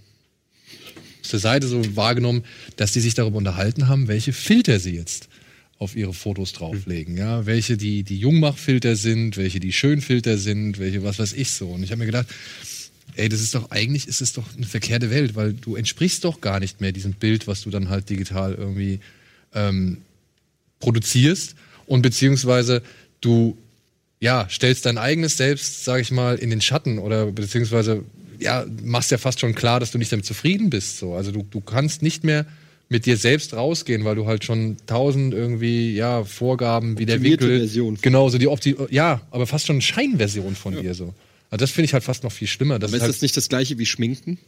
aus der Seite so wahrgenommen, dass die sich darüber unterhalten haben, welche Filter sie jetzt auf ihre Fotos drauflegen, ja, welche die die Jungmachfilter sind, welche die Schönfilter sind, welche was weiß ich so. Und ich habe mir gedacht, ey, das ist doch eigentlich ist es doch eine verkehrte Welt, weil du entsprichst doch gar nicht mehr diesem Bild, was du dann halt digital irgendwie ähm, produzierst. Und beziehungsweise du ja, stellst dein eigenes Selbst, sag ich mal, in den Schatten oder beziehungsweise ja, machst ja fast schon klar, dass du nicht damit zufrieden bist. So. Also du, du kannst nicht mehr mit dir selbst rausgehen, weil du halt schon tausend irgendwie ja Vorgaben wie der Winkel, Version. genau so die Opti ja, aber fast schon eine Scheinversion von dir so. Also das finde ich halt fast noch viel schlimmer. Das Aber ist ist halt, das nicht das gleiche wie Schminken?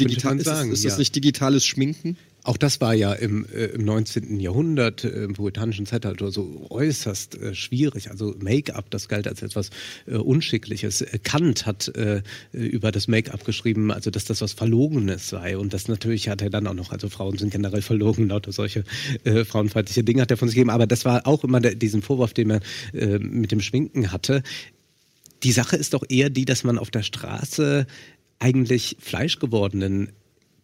Digital, ist, das, sagen, ist das ja. nicht digitales Schminken? Auch das war ja im, äh, im 19. Jahrhundert, äh, im puritanischen Zeitalter, so äußerst äh, schwierig. Also Make-up, das galt als etwas äh, Unschickliches. Äh, Kant hat äh, über das Make-up geschrieben, also dass das was Verlogenes sei. Und das natürlich hat er dann auch noch, also Frauen sind generell verlogen, lauter solche äh, frauenfeindliche Dinge hat er von sich gegeben. Aber das war auch immer der, diesen Vorwurf, den er äh, mit dem Schminken hatte. Die Sache ist doch eher die, dass man auf der Straße eigentlich fleischgewordenen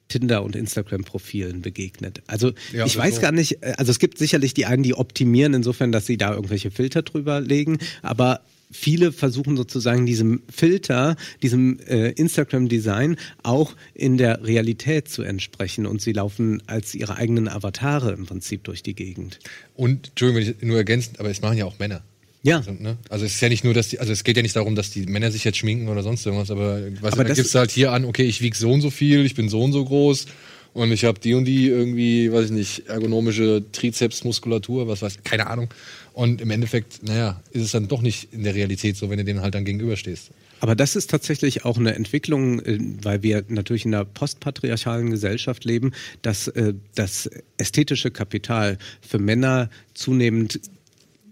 Tinder- und Instagram-Profilen begegnet. Also Ja, ich weiß so. gar nicht, äh, also es gibt sicherlich die einen, die optimieren insofern, dass sie da irgendwelche Filter drüber legen, aber viele versuchen sozusagen diesem Filter, diesem äh, Instagram-Design auch in der Realität zu entsprechen und sie laufen als ihre eigenen Avatare im Prinzip durch die Gegend. und Entschuldigung, wenn ich nur ergänzend, aber es machen ja auch Männer. Ja. Also, ne? also es ist ja nicht nur, dass die, also es geht ja nicht darum, dass die Männer sich jetzt schminken oder sonst irgendwas, aber, was, Aber das- gibst du halt hier an, okay, ich wiege so und so viel, ich bin so und so groß und ich habe die und die irgendwie, weiß ich nicht, ergonomische Trizepsmuskulatur, was weiß keine Ahnung. Und im Endeffekt, naja, ist es dann doch nicht in der Realität so, wenn du denen halt dann gegenüberstehst. Aber das ist tatsächlich auch eine Entwicklung, äh, weil wir natürlich in einer postpatriarchalen Gesellschaft leben, dass äh, das ästhetische Kapital für Männer zunehmend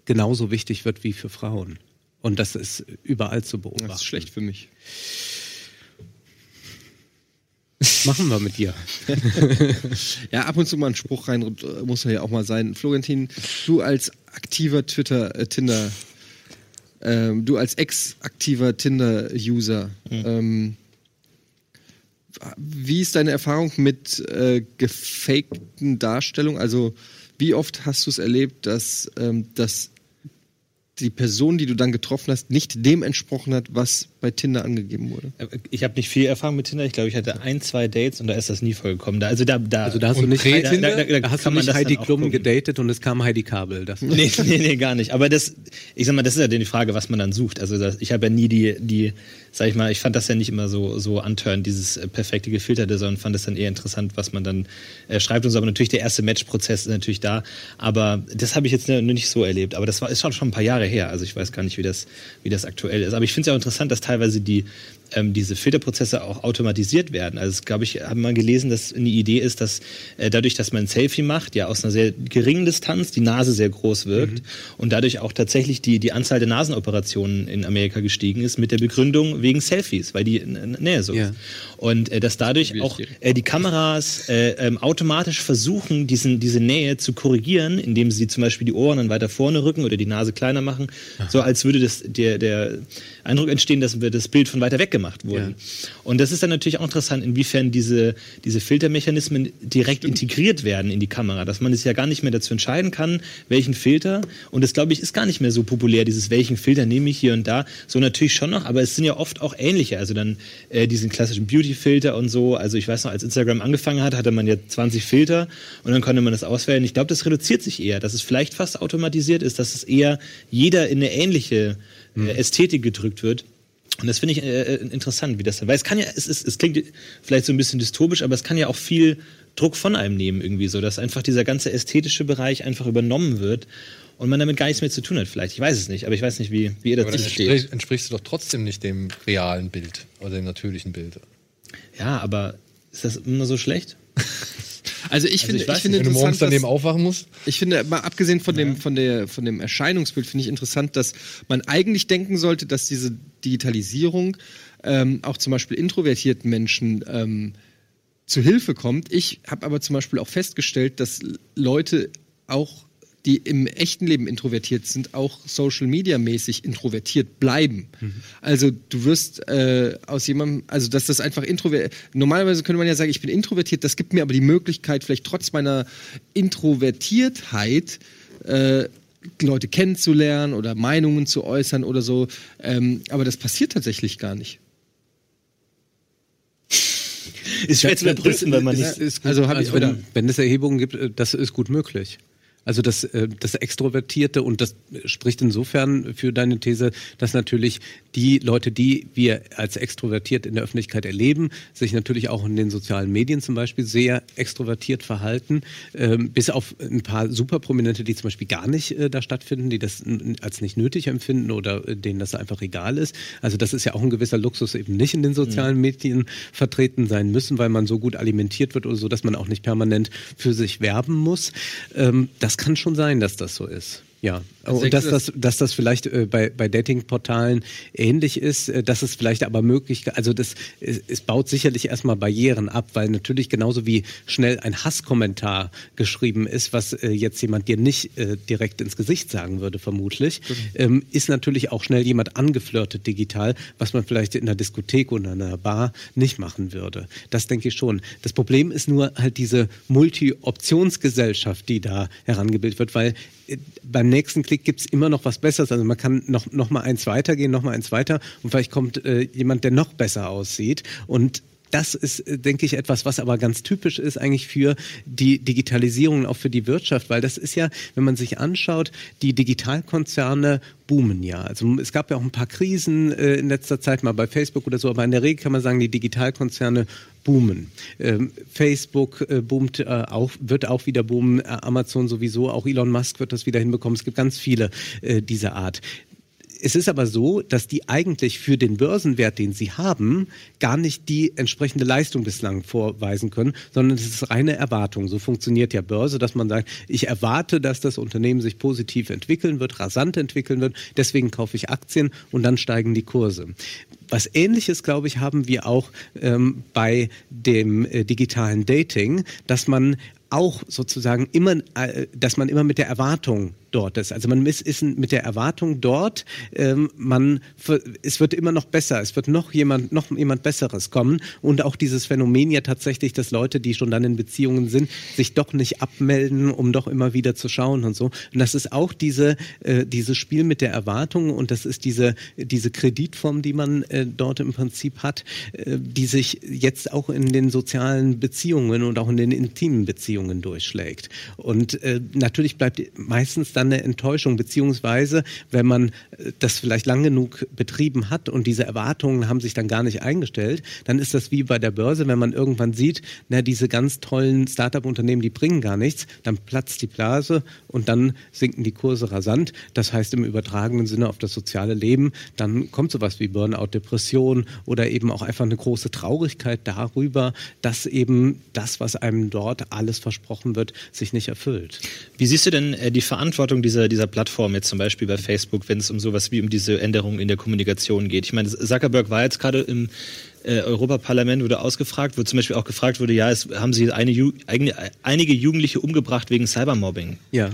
genauso wichtig wird wie für Frauen. Und das ist überall zu beobachten. Das ist schlecht für mich. Machen wir mit dir. Ja, ab und zu mal ein Spruch rein muss ja auch mal sein. Florentin, du als aktiver Twitter, äh, Tinder, ähm, du als ex-aktiver Tinder-User, ähm, wie ist deine Erfahrung mit äh, gefakten Darstellungen? Also, wie oft hast du es erlebt, dass, ähm, dass die Person, die du dann getroffen hast, nicht dem entsprochen hat, was bei Tinder angegeben wurde? Ich habe nicht viel Erfahrung mit Tinder. Ich glaube, ich hatte ein, zwei Dates und da ist das nie vorgekommen. Da, also da, da, Also da hast du nicht, Prä-Tinder? da, da, da hast du nicht Heidi Klum gedatet und es kam Heidi Kabel. Das Nee, nee, nee, gar nicht. Aber das, ich sag mal, das ist ja die Frage, was man dann sucht. Also das, ich habe ja nie die, die, sag ich mal, ich fand das ja nicht immer so, so antörend, dieses äh, perfekte gefilterte, sondern fand das dann eher interessant, was man dann äh, schreibt und so. Aber natürlich der erste Matchprozess ist natürlich da. Aber das habe ich jetzt nicht so erlebt. Aber das war, ist schon schon ein paar Jahre her. Also ich weiß gar nicht, wie das, wie das aktuell ist. Aber ich finde es ja auch interessant, dass teilweise die, ähm, diese Filterprozesse auch automatisiert werden. Also es, glaube ich, haben wir gelesen, dass eine Idee ist, dass äh, dadurch, dass man ein Selfie macht, ja aus einer sehr geringen Distanz die Nase sehr groß wirkt und dadurch auch tatsächlich die, die Anzahl der Nasenoperationen in Amerika gestiegen ist mit der Begründung wegen Selfies, weil die Nähe so Ja. ist. Und äh, dass dadurch auch äh, die Kameras äh, ähm, automatisch versuchen, diesen, diese Nähe zu korrigieren, indem sie zum Beispiel die Ohren dann weiter vorne rücken oder die Nase kleiner machen, so als würde das der, der Eindruck entstehen, dass wir das Bild von weiter weg gemacht wurden. Und das ist dann natürlich auch interessant, inwiefern diese, diese Filtermechanismen direkt integriert werden in die Kamera, dass man es ja gar nicht mehr dazu entscheiden kann, welchen Filter. Und das, glaube ich, ist gar nicht mehr so populär, dieses welchen Filter nehme ich hier und da. So natürlich schon noch, aber es sind ja oft auch ähnliche. Also dann äh, diesen klassischen Beauty-Filter und so. Also ich weiß noch, als Instagram angefangen hat, hatte man ja 20 Filter und dann konnte man das auswählen. Ich glaube, das reduziert sich eher, dass es vielleicht fast automatisiert ist, dass es eher jeder in eine ähnliche äh, Ästhetik gedrückt wird. Und das finde ich äh, äh, interessant, wie das, weil es kann ja, es, ist, es klingt vielleicht so ein bisschen dystopisch, aber es kann ja auch viel Druck von einem nehmen irgendwie so, dass einfach dieser ganze ästhetische Bereich einfach übernommen wird und man damit gar nichts mehr zu tun hat vielleicht. Ich weiß es nicht, aber ich weiß nicht, wie, wie ihr dazu dann steht. entsprichst, entsprichst du doch trotzdem nicht dem realen Bild oder dem natürlichen Bild. Ja, aber ist das immer so schlecht? Also ich finde, ich ich, weiß finde Wenn du morgens daneben aufwachen musst, Ich finde, mal abgesehen von dem, von der, von dem Erscheinungsbild, finde ich interessant, dass man eigentlich denken sollte, dass diese Digitalisierung ähm, auch zum Beispiel introvertierten Menschen ähm, zu Hilfe kommt. Ich habe aber zum Beispiel auch festgestellt, dass Leute auch die im echten Leben introvertiert sind, auch Social Media mäßig introvertiert bleiben. Also du wirst äh, aus jemandem, also dass das einfach introvert. Normalerweise könnte man ja sagen, ich bin introvertiert. Das gibt mir aber die Möglichkeit, vielleicht trotz meiner Introvertiertheit äh, Leute kennenzulernen oder Meinungen zu äußern oder so. Ähm, aber das passiert tatsächlich gar nicht. Ist schwer zu überprüfen, weil man Das nicht. Also Also, wenn, wenn es Erhebungen gibt, äh, das ist gut möglich. Also das, äh, das Extrovertierte und das spricht insofern für deine These, dass natürlich die Leute, die wir als extrovertiert in der Öffentlichkeit erleben, sich natürlich auch in den sozialen Medien zum Beispiel sehr extrovertiert verhalten, ähm, bis auf ein paar Superprominente, die zum Beispiel gar nicht äh, da stattfinden, die das als nicht nötig empfinden oder äh, denen das einfach egal ist. Also das ist ja auch ein gewisser Luxus, eben nicht in den sozialen Medien vertreten sein müssen, weil man so gut alimentiert wird oder so, dass man auch nicht permanent für sich werben muss. Ähm, das kann schon sein, dass das so ist. Ja, also und dass das, dass das vielleicht äh, bei, bei Datingportalen ähnlich ist, äh, dass es vielleicht aber möglich, also das, es, es baut sicherlich erstmal Barrieren ab, weil natürlich genauso wie schnell ein Hasskommentar geschrieben ist, was äh, jetzt jemand dir nicht direkt ins Gesicht sagen würde, vermutlich, mhm. ähm, ist natürlich auch schnell jemand angeflirtet digital, was man vielleicht in einer Diskothek oder in einer Bar nicht machen würde. Das denke ich schon. Das Problem ist nur halt diese Multi-Optionsgesellschaft, die da herangebildet wird, weil beim nächsten Klick gibt es immer noch was Besseres. Also man kann noch, noch mal eins weitergehen, noch mal eins weiter und vielleicht kommt äh, jemand, der noch besser aussieht. Und das ist, äh, denke ich, etwas, was aber ganz typisch ist eigentlich für die Digitalisierung und auch für die Wirtschaft, weil das ist ja, wenn man sich anschaut, die Digitalkonzerne boomen ja. Also es gab ja auch ein paar Krisen äh, in letzter Zeit mal bei Facebook oder so, aber in der Regel kann man sagen, die Digitalkonzerne boomen. Ähm, Facebook äh, boomt äh, auch, wird auch wieder boomen, äh, Amazon sowieso, auch Elon Musk wird das wieder hinbekommen. Es gibt ganz viele äh, dieser Art. Es ist aber so, dass die eigentlich für den Börsenwert, den sie haben, gar nicht die entsprechende Leistung bislang vorweisen können, sondern es ist reine Erwartung. So funktioniert ja Börse, dass man sagt, ich erwarte, dass das Unternehmen sich positiv entwickeln wird, rasant entwickeln wird, deswegen kaufe ich Aktien und dann steigen die Kurse. Was ähnliches, glaube ich, haben wir auch ähm, bei dem äh, digitalen Dating, dass man auch sozusagen immer, äh, dass man immer mit der Erwartung dort ist. Also man ist, ist mit der Erwartung dort, ähm, man, es wird immer noch besser, es wird noch jemand, noch jemand Besseres kommen und auch dieses Phänomen ja tatsächlich, dass Leute, die schon dann in Beziehungen sind, sich doch nicht abmelden, um doch immer wieder zu schauen und so. Und das ist auch diese, äh, dieses Spiel mit der Erwartung und das ist diese, diese Kreditform, die man äh, dort im Prinzip hat, äh, die sich jetzt auch in den sozialen Beziehungen und auch in den intimen Beziehungen durchschlägt. Und äh, natürlich bleibt meistens dann dann eine Enttäuschung, beziehungsweise wenn man äh, das vielleicht lang genug betrieben hat und diese Erwartungen haben sich dann gar nicht eingestellt, dann ist das wie bei der Börse, wenn man irgendwann sieht, na, diese ganz tollen Startup-Unternehmen, die bringen gar nichts, dann platzt die Blase und dann sinken die Kurse rasant. Das heißt im übertragenen Sinne auf das soziale Leben, dann kommt sowas wie Burnout, Depression oder eben auch einfach eine große Traurigkeit darüber, dass eben das, was einem dort alles versprochen wird, sich nicht erfüllt. Wie siehst du denn äh, die Verantwortung Verantwortung dieser, dieser Plattform jetzt zum Beispiel bei Facebook, wenn es um sowas wie um diese Änderungen in der Kommunikation geht? Ich meine, Zuckerberg war jetzt gerade im äh, Europaparlament wurde ausgefragt, wo zum Beispiel auch gefragt wurde, ja, es haben sie eine, eigene, einige Jugendliche umgebracht wegen Cybermobbing. Ja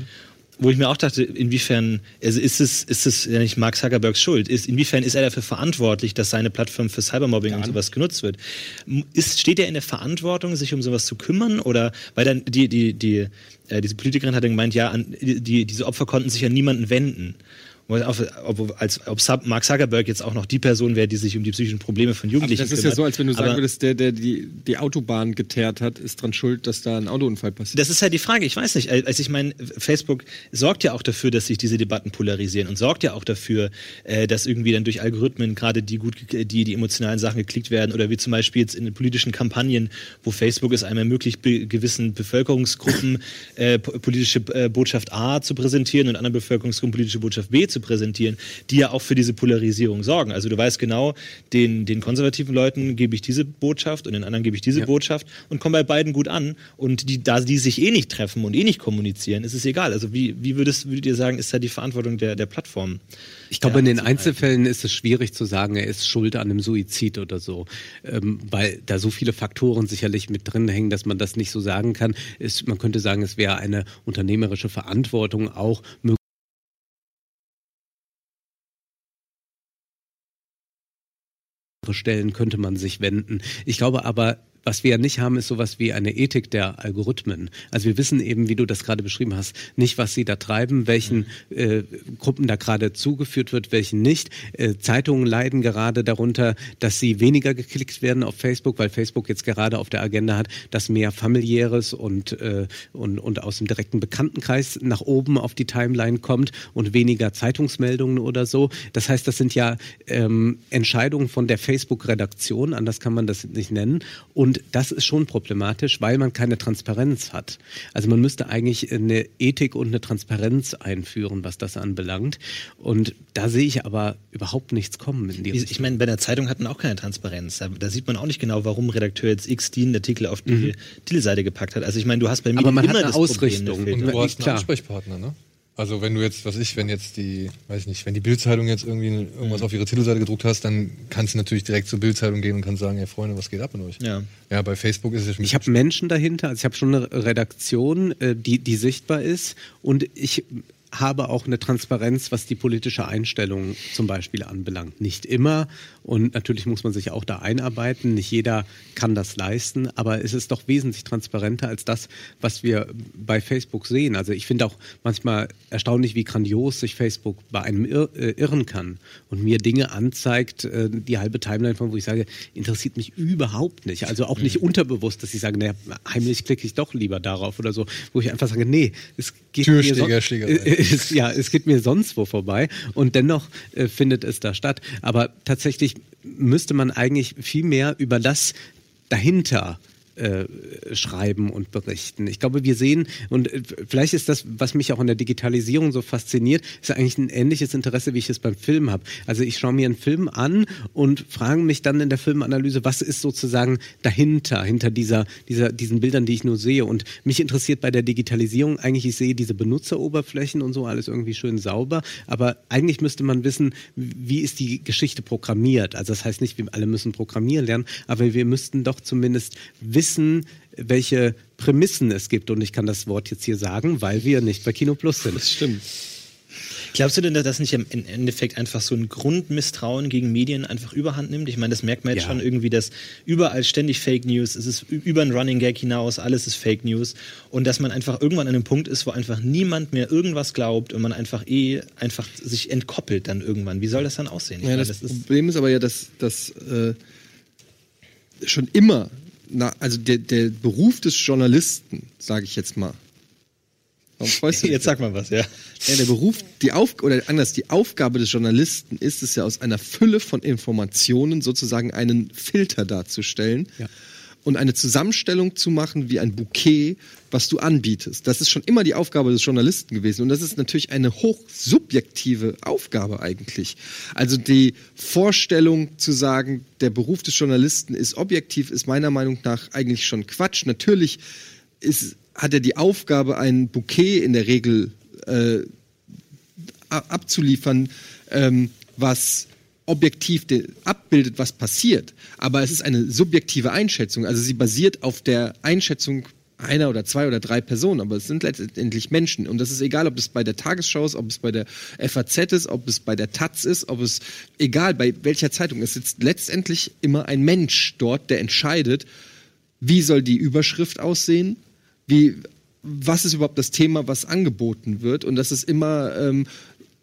wo ich mir auch dachte, inwiefern, also ist es, ist es ja nicht Mark Zuckerbergs Schuld? Ist, inwiefern ist er dafür verantwortlich, dass seine Plattform für Cybermobbing ja. und sowas genutzt wird? Ist, steht er in der Verantwortung, sich um sowas zu kümmern? Oder, weil dann die, die, die, äh, diese Politikerin hat dann gemeint, ja, an, die, diese Opfer konnten sich an niemanden wenden ob, als, ob Mark Zuckerberg jetzt auch noch die Person wäre, die sich um die psychischen Probleme von Jugendlichen kümmert. Das ist kümmert. ja so, als wenn du sagen würdest, der, der die, die Autobahn geteert hat, ist dran schuld, dass da ein Autounfall passiert. Das ist halt die Frage. Ich weiß nicht. Also ich meine, Facebook sorgt ja auch dafür, dass sich diese Debatten polarisieren und sorgt ja auch dafür, äh, dass irgendwie dann durch Algorithmen gerade die gut, die, die emotionalen Sachen geklickt werden oder wie zum Beispiel jetzt in den politischen Kampagnen, wo Facebook es einem ermöglicht, be gewissen Bevölkerungsgruppen äh, politische äh, Botschaft A zu präsentieren und anderen Bevölkerungsgruppen politische Botschaft B zu zu präsentieren, die ja auch für diese Polarisierung sorgen. Also du weißt genau, den, den konservativen Leuten gebe ich diese Botschaft und den anderen gebe ich diese ja. Botschaft und komme bei beiden gut an. Und die, da die sich eh nicht treffen und eh nicht kommunizieren, ist es egal. Also wie, wie würdest, würdet ihr sagen, ist da die Verantwortung der, der Plattform? Ich glaube, in den Einzelfällen ist es schwierig zu sagen, er ist schuld an einem Suizid oder so, ähm, weil da so viele Faktoren sicherlich mit drin hängen, dass man das nicht so sagen kann. Ist, man könnte sagen, es wäre eine unternehmerische Verantwortung auch, Stellen könnte man sich wenden. Ich glaube aber, was wir ja nicht haben, ist sowas wie eine Ethik der Algorithmen. Also wir wissen eben, wie du das gerade beschrieben hast, nicht, was sie da treiben, welchen äh, Gruppen da gerade zugeführt wird, welchen nicht. Äh, Zeitungen leiden gerade darunter, dass sie weniger geklickt werden auf Facebook, weil Facebook jetzt gerade auf der Agenda hat, dass mehr familiäres und, äh, und, und aus dem direkten Bekanntenkreis nach oben auf die Timeline kommt und weniger Zeitungsmeldungen oder so. Das heißt, das sind ja ähm, Entscheidungen von der Facebook-Redaktion, anders kann man das nicht nennen. Und das ist schon problematisch, weil man keine Transparenz hat. Also man müsste eigentlich eine Ethik und eine Transparenz einführen, was das anbelangt. Und da sehe ich aber überhaupt nichts kommen in die Ich ich meine, bei der Zeitung hat man auch keine Transparenz. Da, da sieht man auch nicht genau, warum Redakteur jetzt X den Artikel auf die Titelseite gepackt hat. Also ich meine, du hast bei mir Aber man immer hat eine das Problem, Ausrichtung. der Und du hast einen. Ansprechpartner, ne? Also wenn du jetzt, was ich, wenn jetzt die, weiß ich nicht, wenn die Bildzeitung jetzt irgendwie irgendwas auf ihre Titelseite gedruckt hast, dann kannst du natürlich direkt zur Bildzeitung gehen und kannst sagen, ey Freunde, was geht ab in euch? Ja. Ja, bei Facebook ist es Ich habe Menschen dahinter, also ich habe schon eine Redaktion, äh, die, die sichtbar ist und ich habe auch eine Transparenz, was die politische Einstellung zum Beispiel anbelangt. Nicht immer und natürlich muss man sich auch da einarbeiten. Nicht jeder kann das leisten, aber es ist doch wesentlich transparenter als das, was wir bei Facebook sehen. Also ich finde auch manchmal erstaunlich, wie grandios sich Facebook bei einem ir äh, irren kann und mir Dinge anzeigt, äh, die halbe Timeline von, wo ich sage, interessiert mich überhaupt nicht. Also auch nicht unterbewusst, dass ich sage, naja, heimlich klicke ich doch lieber darauf oder so, wo ich einfach sage, nee, es geht Türsteher, mir Schlägerei. es, ja, es geht mir sonst wo vorbei und dennoch äh, findet es da statt. Aber tatsächlich müsste man eigentlich viel mehr über das dahinter äh, schreiben und berichten. Ich glaube, wir sehen, und äh, vielleicht ist das, was mich auch in der Digitalisierung so fasziniert, ist eigentlich ein ähnliches Interesse, wie ich es beim Film habe. Also ich schaue mir einen Film an und frage mich dann in der Filmanalyse, was ist sozusagen dahinter, hinter dieser, dieser, diesen Bildern, die ich nur sehe. Und mich interessiert bei der Digitalisierung eigentlich, ich sehe diese Benutzeroberflächen und so, alles irgendwie schön sauber, aber eigentlich müsste man wissen, wie ist die Geschichte programmiert. Also das heißt nicht, wir alle müssen programmieren lernen, aber wir müssten doch zumindest wissen, welche Prämissen es gibt. Und ich kann das Wort jetzt hier sagen, weil wir nicht bei Kino Plus sind. Das stimmt. Glaubst du denn, dass nicht im Endeffekt einfach so ein Grundmisstrauen gegen Medien einfach überhand nimmt? Ich meine, das merkt man jetzt Ja. schon irgendwie, dass überall ständig Fake News, es ist über ein Running Gag hinaus, alles ist Fake News und dass man einfach irgendwann an einem Punkt ist, wo einfach niemand mehr irgendwas glaubt und man einfach eh einfach sich entkoppelt dann irgendwann. Wie soll das dann aussehen? Ja, meine, das, das ist Problem ist aber ja, dass, dass äh, schon immer, na, also der, der Beruf des Journalisten, sage ich jetzt mal. Warum freust du dich? Jetzt sag mal was, ja. Ja, der Beruf, die Auf oder anders, die Aufgabe des Journalisten ist es ja aus einer Fülle von Informationen sozusagen einen Filter darzustellen Ja. Und eine Zusammenstellung zu machen wie ein Bouquet, was du anbietest. Das ist schon immer die Aufgabe des Journalisten gewesen und das ist natürlich eine hochsubjektive Aufgabe eigentlich. Also die Vorstellung zu sagen, der Beruf des Journalisten ist objektiv, ist meiner Meinung nach eigentlich schon Quatsch. Natürlich ist, hat er die Aufgabe, ein Bouquet in der Regel äh, abzuliefern, ähm, was objektiv de- abbildet, was passiert. Aber es ist eine subjektive Einschätzung. Also sie basiert auf der Einschätzung einer oder zwei oder drei Personen, aber es sind letztendlich Menschen. Und das ist egal, ob es bei der Tagesschau ist, ob es bei der FAZ ist, ob es bei der Taz ist, ob es, egal bei welcher Zeitung, es sitzt letztendlich immer ein Mensch dort, der entscheidet, wie soll die Überschrift aussehen, wie, was ist überhaupt das Thema, was angeboten wird. Und das ist immer ähm,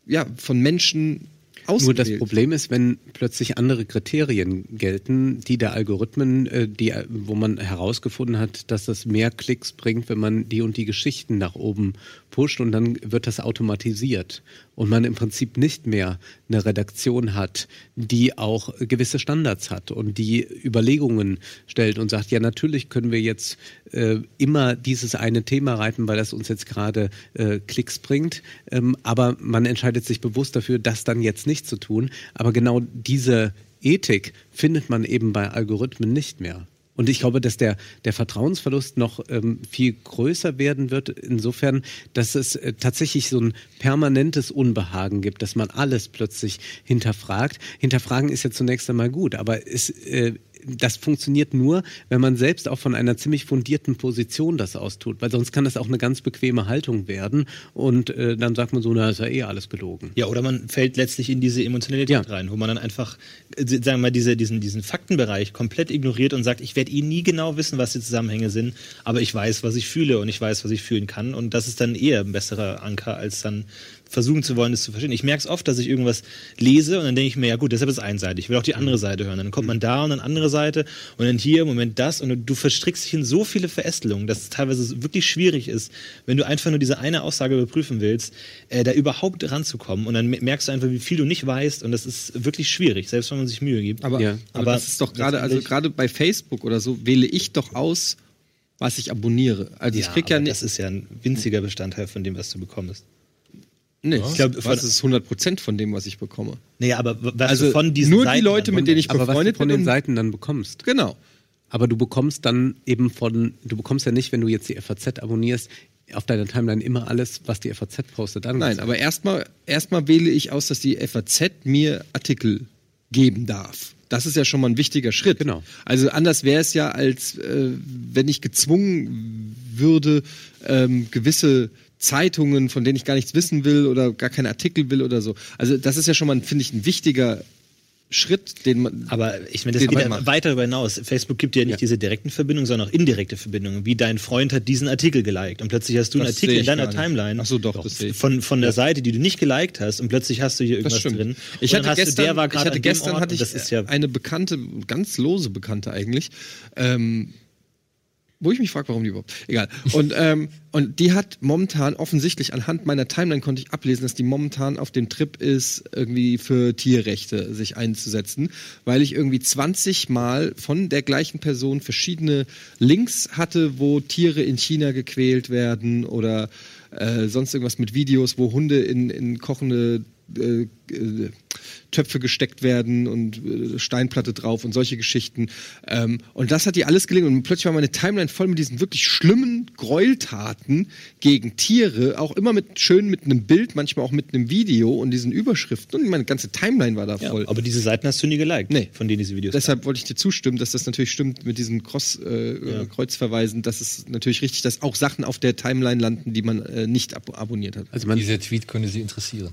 ja, von Menschen Nur das Problem ist, wenn plötzlich andere Kriterien gelten, die der Algorithmen, äh, die, äh, wo man herausgefunden hat, dass das mehr Klicks bringt, wenn man die und die Geschichten nach oben pusht und dann wird das automatisiert und man im Prinzip nicht mehr eine Redaktion hat, die auch gewisse Standards hat und die Überlegungen stellt und sagt, ja natürlich können wir jetzt äh, immer dieses eine Thema reiten, weil das uns jetzt gerade äh, Klicks bringt, ähm, aber man entscheidet sich bewusst dafür, das dann jetzt nicht zu tun. Aber genau diese Ethik findet man eben bei Algorithmen nicht mehr. Und ich glaube, dass der, der Vertrauensverlust noch ähm, viel größer werden wird, insofern, dass es äh, tatsächlich so ein permanentes Unbehagen gibt, dass man alles plötzlich hinterfragt. Hinterfragen ist ja zunächst einmal gut, aber es, äh, das funktioniert nur, wenn man selbst auch von einer ziemlich fundierten Position das austut, weil sonst kann das auch eine ganz bequeme Haltung werden und äh, dann sagt man so, na, ist ja eh alles gelogen. Ja, oder man fällt letztlich in diese Emotionalität Ja. rein, wo man dann einfach, äh, sagen wir mal, diese, diesen, diesen Faktenbereich komplett ignoriert und sagt, ich werde eh nie genau wissen, was die Zusammenhänge sind, aber ich weiß, was ich fühle und ich weiß, was ich fühlen kann und das ist dann eher ein besserer Anker, als dann versuchen zu wollen, das zu verstehen. Ich merke es oft, dass ich irgendwas lese und dann denke ich mir, ja gut, deshalb ist es einseitig. Ich will auch die andere Seite hören. Dann kommt man da und dann andere Seite und dann hier, im Moment das und du verstrickst dich in so viele Verästelungen, dass es teilweise wirklich schwierig ist, wenn du einfach nur diese eine Aussage überprüfen willst, äh, da überhaupt ranzukommen und dann merkst du einfach, wie viel du nicht weißt und das ist wirklich schwierig, selbst wenn man sich Mühe gibt. Aber, Ja. aber, Aber das ist doch gerade, also gerade bei Facebook oder so, wähle ich doch aus, was ich abonniere. Also ich krieg ja aber nicht. das ist ja ein winziger Bestandteil von dem, was du bekommst. Nee, Ich ich glaub, glaube, von- was ist 100% von dem, was ich bekomme. Nee, aber was Also du von diesen nur die Seiten Leute, dann- mit denen ich Aber was du befreundet von bin. den Seiten dann bekommst. Genau. Aber du bekommst dann eben von, du bekommst ja nicht, wenn du jetzt die FAZ abonnierst, auf deiner Timeline immer alles, was die FAZ postet. Dann Nein, aber erstmal erstmal wähle ich aus, dass die FAZ mir Artikel geben darf. Das ist ja schon mal ein wichtiger Schritt. Genau. Also anders wäre es ja, als äh, wenn ich gezwungen würde, ähm, gewisse Zeitungen, von denen ich gar nichts wissen will oder gar keine Artikel will oder so. Also das ist ja schon mal, finde ich, ein wichtiger Schritt, den man. Aber ich meine, das geht ja weiter darüber hinaus. Facebook gibt dir ja nicht Ja. diese direkten Verbindungen, sondern auch indirekte Verbindungen. Wie dein Freund hat diesen Artikel geliked und plötzlich hast du einen Das Artikel sehe in deiner. Timeline Ach so, doch, das sehe ich. von, von der Seite, die du nicht geliked hast und plötzlich hast du hier irgendwas drin. Ich hatte gestern, du, ich hatte gestern hatte ich das ist ja eine bekannte, ganz lose Bekannte eigentlich, ähm, wo ich mich frage, warum die überhaupt. Egal. Und, ähm, und die hat momentan offensichtlich anhand meiner Timeline konnte ich ablesen, dass die momentan auf dem Trip ist, irgendwie für Tierrechte sich einzusetzen, weil ich irgendwie 20 Mal von der gleichen Person verschiedene Links hatte, wo Tiere in China gequält werden oder äh, sonst irgendwas mit Videos, wo Hunde in, in kochende äh, äh, Töpfe gesteckt werden und äh, Steinplatte drauf und solche Geschichten. Ähm, und das hat die alles gelingen. Und plötzlich war meine Timeline voll mit diesen wirklich schlimmen Gräueltaten gegen Tiere, auch immer mit schön mit einem Bild, manchmal auch mit einem Video und diesen Überschriften. Und meine ganze Timeline war da ja, voll. aber diese Seiten hast du nie geliked, Nee. von denen diese Videos Deshalb wollte ich dir zustimmen, dass das natürlich stimmt mit diesen Cross, äh, äh, Kreuzverweisen. Das ist natürlich richtig, dass auch Sachen auf der Timeline landen, die man äh, nicht ab abonniert hat. also man, Dieser Tweet könnte Sie interessieren.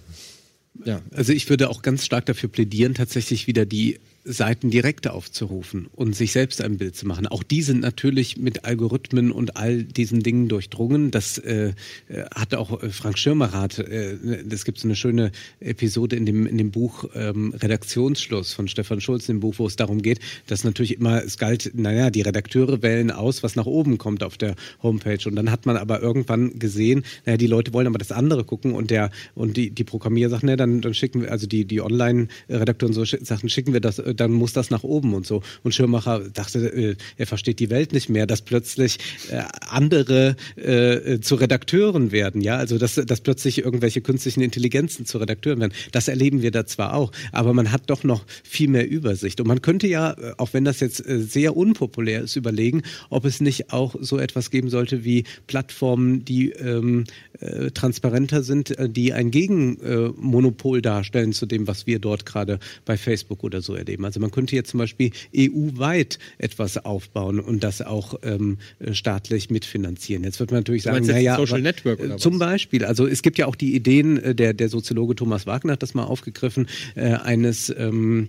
Ja. Also ich würde auch ganz stark dafür plädieren, tatsächlich wieder die Seiten direkt aufzurufen und sich selbst ein Bild zu machen. Auch die sind natürlich mit Algorithmen und all diesen Dingen durchdrungen. Das äh, äh, hat auch äh, Frank Schirmerath, äh, es gibt so eine schöne Episode in dem, in dem Buch ähm, Redaktionsschluss von Stefan Schulz, dem Buch, wo es darum geht, dass natürlich immer, es galt, naja, die Redakteure wählen aus, was nach oben kommt auf der Homepage. Und dann hat man aber irgendwann gesehen, naja, die Leute wollen aber das andere gucken und der und die, die Programmierer sagen, ne, dann, dann schicken wir, also die, die Online-Redaktoren so sagten, schicken wir das, äh, dann muss das nach oben und so. Und Schirmacher dachte, äh, er versteht die Welt nicht mehr, dass plötzlich äh, andere äh, zu Redakteuren werden, ja, also dass, dass plötzlich irgendwelche künstlichen Intelligenzen zu Redakteuren werden. Das erleben wir da zwar auch, aber man hat doch noch viel mehr Übersicht. Und man könnte ja, auch wenn das jetzt sehr unpopulär ist, überlegen, ob es nicht auch so etwas geben sollte wie Plattformen, die ähm, äh, transparenter sind, die ein Gegenmonopol Monopol darstellen zu dem, was wir dort gerade bei Facebook oder so erleben. Also man könnte jetzt zum Beispiel EU-weit etwas aufbauen und das auch ähm, äh, staatlich mitfinanzieren. Jetzt wird man natürlich sagen, naja, Social Network oder äh, was? zum Beispiel. Also es gibt ja auch die Ideen, äh, der, der Soziologe Thomas Wagner hat das mal aufgegriffen, äh, eines ähm,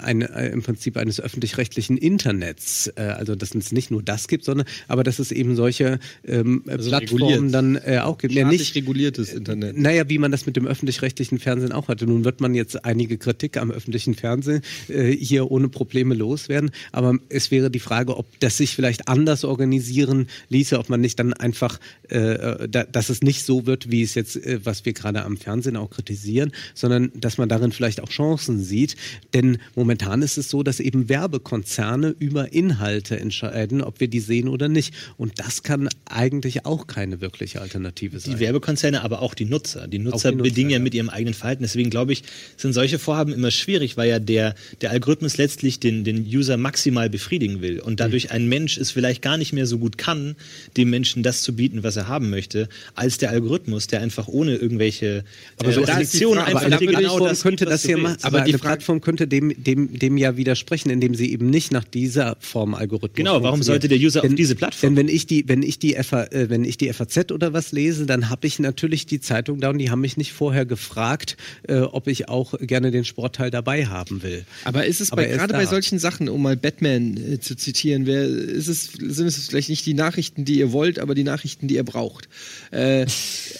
eine, äh, im Prinzip eines öffentlich-rechtlichen Internets. Äh, also dass es nicht nur das gibt, sondern aber dass es eben solche ähm, Plattformen reguliert. dann äh, auch gibt. Ja, nicht, reguliertes Internet. naja, wie man das mit dem öffentlich-rechtlichen Fernsehen auch hatte. Nun wird man jetzt einige Kritik am öffentlichen Fernsehen äh, hier ohne Probleme loswerden, aber es wäre die Frage, ob das sich vielleicht anders organisieren ließe, ob man nicht dann einfach, äh, da, dass es nicht so wird, wie es jetzt, äh, was wir gerade am Fernsehen auch kritisieren, sondern dass man darin vielleicht auch Chancen sieht. Denn momentan ist es so, dass eben Werbekonzerne über Inhalte entscheiden, ob wir die sehen oder nicht. Und das kann eigentlich auch keine wirkliche Alternative sein. Die Werbekonzerne, aber auch die Nutzer. Die Nutzer die Nutzer, bedingen ja ja. mit ihrem eigenen Verhalten. Deswegen glaube ich, sind solche Vorhaben immer schwierig, weil ja der der Algorithmus letztlich den, den User maximal befriedigen will und dadurch ein Mensch es vielleicht gar nicht mehr so gut kann, dem Menschen das zu bieten, was er haben möchte, als der Algorithmus, der einfach ohne irgendwelche aber so äh, Restriktionen aber einfach dir genau das könnte das willst. machen, aber Aber die Plattform könnte dem, dem, dem ja widersprechen, indem sie eben nicht nach dieser Form Algorithmus Genau, warum sollte der User auf Denn- diese Plattform? Denn wenn ich die, wenn ich die, FA, äh, wenn ich die FAZ oder was lese, dann habe ich natürlich die Zeitung da und die haben mich nicht vorher gefragt, äh, ob ich auch gerne den Sportteil dabei haben will. Aber ist es bei, er gerade bei solchen Sachen, um mal Batman äh, zu zitieren, wer, ist es, sind es vielleicht nicht die Nachrichten, die ihr wollt, aber die Nachrichten, die ihr braucht? Äh,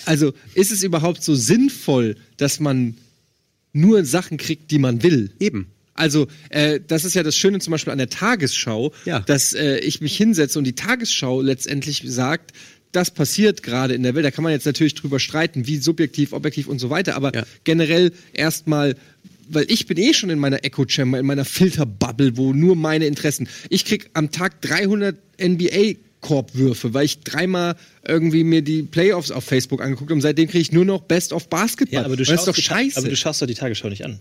also ist es überhaupt so sinnvoll, dass man nur Sachen kriegt, die man will? Eben. Also, äh, das ist ja das Schöne zum Beispiel an der Tagesschau, Ja. dass äh, ich mich hinsetze und die Tagesschau letztendlich sagt, das passiert gerade in der Welt. Da kann man jetzt natürlich drüber streiten, wie subjektiv, objektiv und so weiter, aber Ja. generell erstmal, weil ich bin eh schon in meiner Echo Chamber, in meiner Filterbubble, wo nur meine Interessen. Ich krieg am Tag 300 NBA Korbwürfe, weil ich dreimal irgendwie mir die Playoffs auf Facebook angeguckt habe und seitdem kriege ich nur noch Best of Basketball. ja, aber du das ist schaust doch scheiße. Aber du schaust doch die Tagesschau nicht an.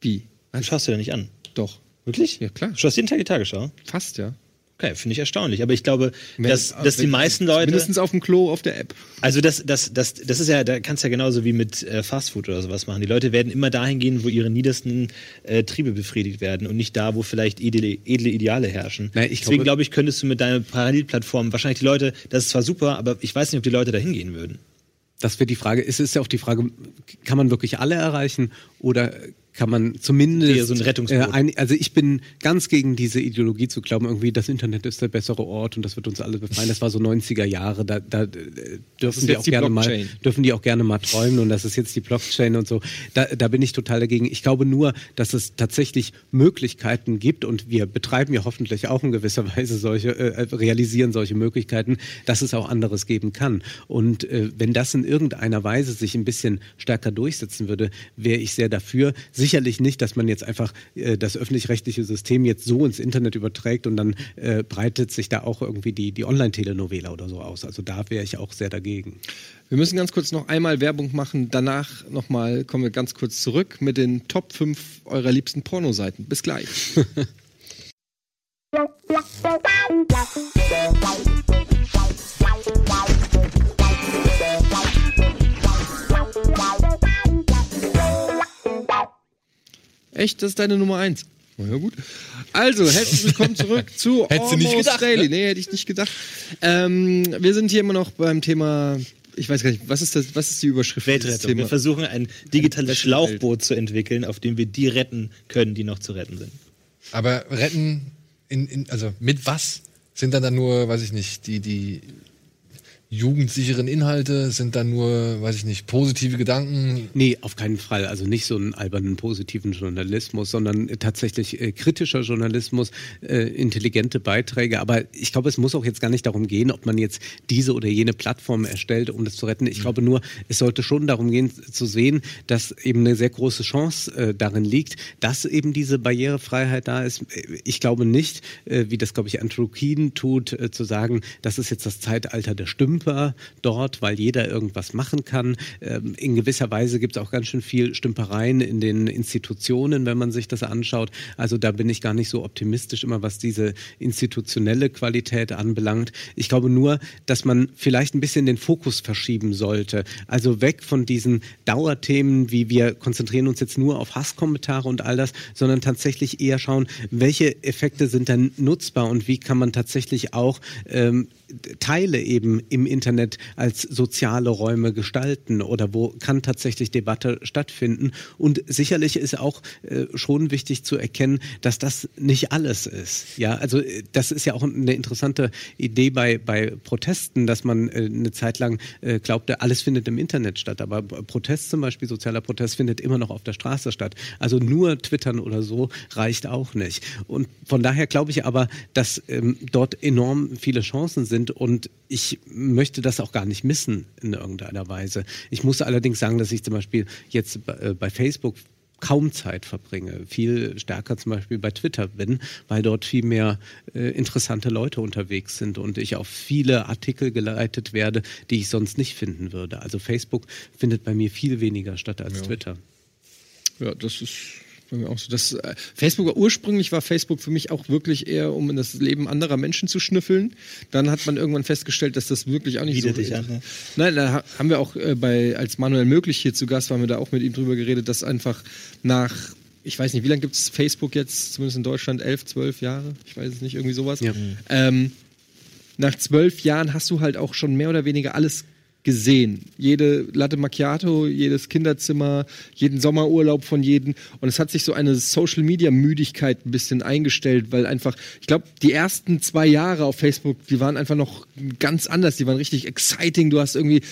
Wie? Du schaust dir da nicht an. Doch. Wirklich? Ja, klar. Du schaust jeden Tag die Tagesschau? Fast, ja. Okay, finde ich erstaunlich. Aber ich glaube, Wenn- dass, dass die wenn- meisten Leute. Mindestens auf dem Klo auf der App. Also das, das, das, das ist ja, da kannst du ja genauso wie mit äh, Fastfood oder sowas machen. Die Leute werden immer dahin gehen, wo ihre niedersten äh, Triebe befriedigt werden und nicht da, wo vielleicht edle, edle Ideale herrschen. Ich Deswegen glaube- ich, könntest du mit deiner Parallelplattform wahrscheinlich die Leute, das ist zwar super, aber ich weiß nicht, ob die Leute da hingehen würden. Das wird die Frage. Es ist ja auch die Frage, kann man wirklich alle erreichen oder kann man zumindest Eher so ein Rettungsboot. Äh, ein, also ich bin ganz gegen diese Ideologie zu glauben, irgendwie das Internet ist der bessere Ort und das wird uns alle befreien. Das war so 90er Jahre, da, da äh, dürfen die auch die gerne mal dürfen die auch gerne mal träumen und das ist jetzt die Blockchain und so. Da, da bin ich total dagegen. Ich glaube nur, dass es tatsächlich Möglichkeiten gibt und wir betreiben ja hoffentlich auch in gewisser Weise solche, äh, realisieren solche Möglichkeiten, dass es auch anderes geben kann. Und äh, wenn das in irgendeiner Weise sich ein bisschen stärker durchsetzen würde, wäre ich sehr dafür. Sicherlich nicht, dass man jetzt einfach äh, das öffentlich-rechtliche System jetzt so ins Internet überträgt und dann äh, breitet sich da auch irgendwie die, die Online-Telenovela oder so aus. Also da wäre ich auch sehr dagegen. Wir müssen ganz kurz noch einmal Werbung machen. Danach nochmal kommen wir ganz kurz zurück mit den Top 5 eurer liebsten Pornoseiten. Bis gleich. Echt? Das ist deine Nummer 1. Na ja, gut. Also, herzlich willkommen zurück zu Hättest du nicht Almost gedacht, Daily. ne? Nee, hätte ich nicht gedacht. Ähm, wir sind hier immer noch beim Thema. Ich weiß gar nicht, was ist das? Was ist die Überschrift? Weltrettung. Thema? Wir versuchen ein digitales. Schlauchboot zu entwickeln, auf dem wir die retten können, die noch zu retten sind. Aber retten, in, in, also mit was? Sind dann dann nur, weiß ich nicht, die, die jugendsicheren Inhalte? Sind dann nur, weiß ich nicht, positive Gedanken? Nee, auf keinen Fall. Also nicht so einen albernen positiven Journalismus, sondern tatsächlich äh, kritischer Journalismus, äh, intelligente Beiträge. Aber ich glaube, es muss auch jetzt gar nicht darum gehen, ob man jetzt diese oder jene Plattform erstellt, um das zu retten. Ich glaube nur, es sollte schon darum gehen zu sehen, dass eben eine sehr große Chance äh, darin liegt, dass eben diese Barrierefreiheit da ist. Ich glaube nicht, äh, wie das, glaube ich, Andrew Keen tut, äh, zu sagen, das ist jetzt das Zeitalter der Stümper dort, weil jeder irgendwas machen kann. Ähm, in gewisser Weise gibt es auch ganz schön viel Stümpereien in den Institutionen, wenn man sich das anschaut. Also da bin ich gar nicht so optimistisch immer, was diese institutionelle Qualität anbelangt. Ich glaube nur, dass man vielleicht ein bisschen den Fokus verschieben sollte. Also weg von diesen Dauerthemen, wie wir konzentrieren uns jetzt nur auf Hasskommentare und all das, sondern tatsächlich eher schauen, welche Effekte sind dann nutzbar und wie kann man tatsächlich auch ähm, Teile eben im Internet als soziale Räume gestalten oder wo kann tatsächlich Debatte stattfinden. Und sicherlich ist auch äh, schon wichtig zu erkennen, dass das nicht alles ist. Ja, also äh, das ist ja auch eine interessante Idee bei, bei Protesten, dass man äh, eine Zeit lang äh, glaubte, alles findet im Internet statt. Aber Protest zum Beispiel, sozialer Protest findet immer noch auf der Straße statt. Also nur twittern oder so reicht auch nicht. Und von daher glaube ich aber, dass ähm, dort enorm viele Chancen sind und ich möchte das auch gar nicht missen in irgendeiner Weise. Ich muss allerdings sagen, dass ich zum Beispiel jetzt bei, äh, bei Facebook kaum Zeit verbringe, viel stärker zum Beispiel bei Twitter bin, weil dort viel mehr äh, interessante Leute unterwegs sind und ich auf viele Artikel geleitet werde, die ich sonst nicht finden würde. Also Facebook findet bei mir viel weniger statt als Twitter. Ja, das ist bei mir auch so. Das, äh, Facebook ursprünglich war Facebook für mich auch wirklich eher, um in das Leben anderer Menschen zu schnüffeln. Dann hat man irgendwann festgestellt, dass das wirklich auch nicht Bietet so dich an, ne? Nein, da ha- haben wir auch äh, bei, als Manuel Möglich hier zu Gast waren wir da auch mit ihm drüber geredet, dass einfach nach, ich weiß nicht, wie lange gibt es Facebook jetzt, zumindest in Deutschland, elf, zwölf Jahre? Ich weiß es nicht, irgendwie sowas. Ja. Ähm, nach zwölf Jahren hast du halt auch schon mehr oder weniger alles gesehen. Jede Latte Macchiato, jedes Kinderzimmer, jeden Sommerurlaub von jedem. Und es hat sich so eine Social-Media-Müdigkeit ein bisschen eingestellt, weil einfach, ich glaube, die ersten zwei Jahre auf Facebook, die waren einfach noch ganz anders. Die waren richtig exciting. Du hast irgendwie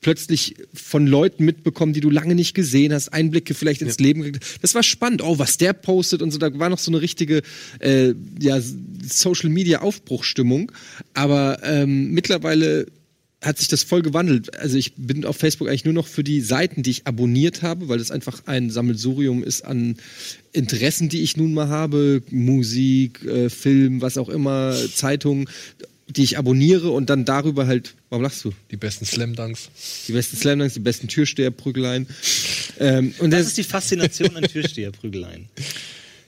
plötzlich von Leuten mitbekommen, die du lange nicht gesehen hast, Einblicke vielleicht ins Leben gekriegt. Das war spannend. Oh, was der postet und so. Da war noch so eine richtige äh, ja, Social Media Aufbruchstimmung. Aber ähm, mittlerweile hat sich das voll gewandelt. Also ich bin auf Facebook eigentlich nur noch für die Seiten, die ich abonniert habe, weil das einfach ein Sammelsurium ist an Interessen, die ich nun mal habe. Musik, äh, Film, was auch immer, Zeitungen, die ich abonniere und dann darüber halt, warum lachst du? Die besten Slam Dunks. Die besten Slamdunks, die besten Türsteherprügeleien. Ähm, und Das das, ist die Faszination an Türsteherprügeleien.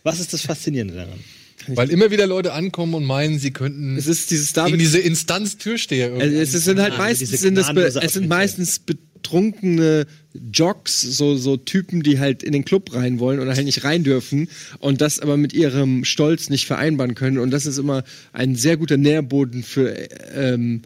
Was ist das Faszinierende daran? Weil immer wieder Leute ankommen und meinen, sie könnten es ist dieses in David diese Instanz Türsteher Also es sind halt meistens sind das es sind meistens betrunkene Jocks, so so Typen, die halt in den Club rein wollen oder halt nicht rein dürfen und das aber mit ihrem Stolz nicht vereinbaren können. Und das ist immer ein sehr guter Nährboden für ähm,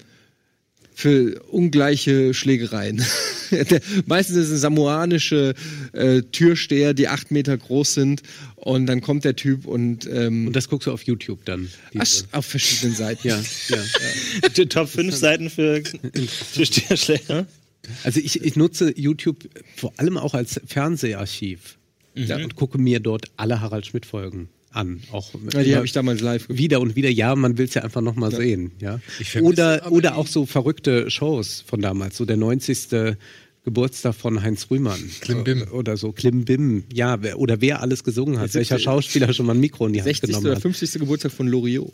für ungleiche Schlägereien. Der, meistens ist es samoanische äh, Türsteher, die acht Meter groß sind und dann kommt der Typ und, ähm, Und das guckst du auf YouTube dann. ach, auf verschiedenen Seiten. ja, ja. Die Top 5 Seiten für Türsteherschläger? Also ich, ich nutze YouTube vor allem auch als Fernseharchiv ja, und gucke mir dort alle Harald Schmidt Folgen an. Auch Ja, die habe ich damals live geguckt. wieder und wieder. Ja, man will es ja einfach noch mal sehen. Ja. Oder oder auch so verrückte Shows von damals. So der 90. Geburtstag von Heinz Rühmann. Klimbim. Oder so. Klimbim. Ja, wer, oder wer alles gesungen hat. Welcher Schauspieler schon mal ein Mikro in die Hand 60. genommen oder hat. 50. Geburtstag von Loriot.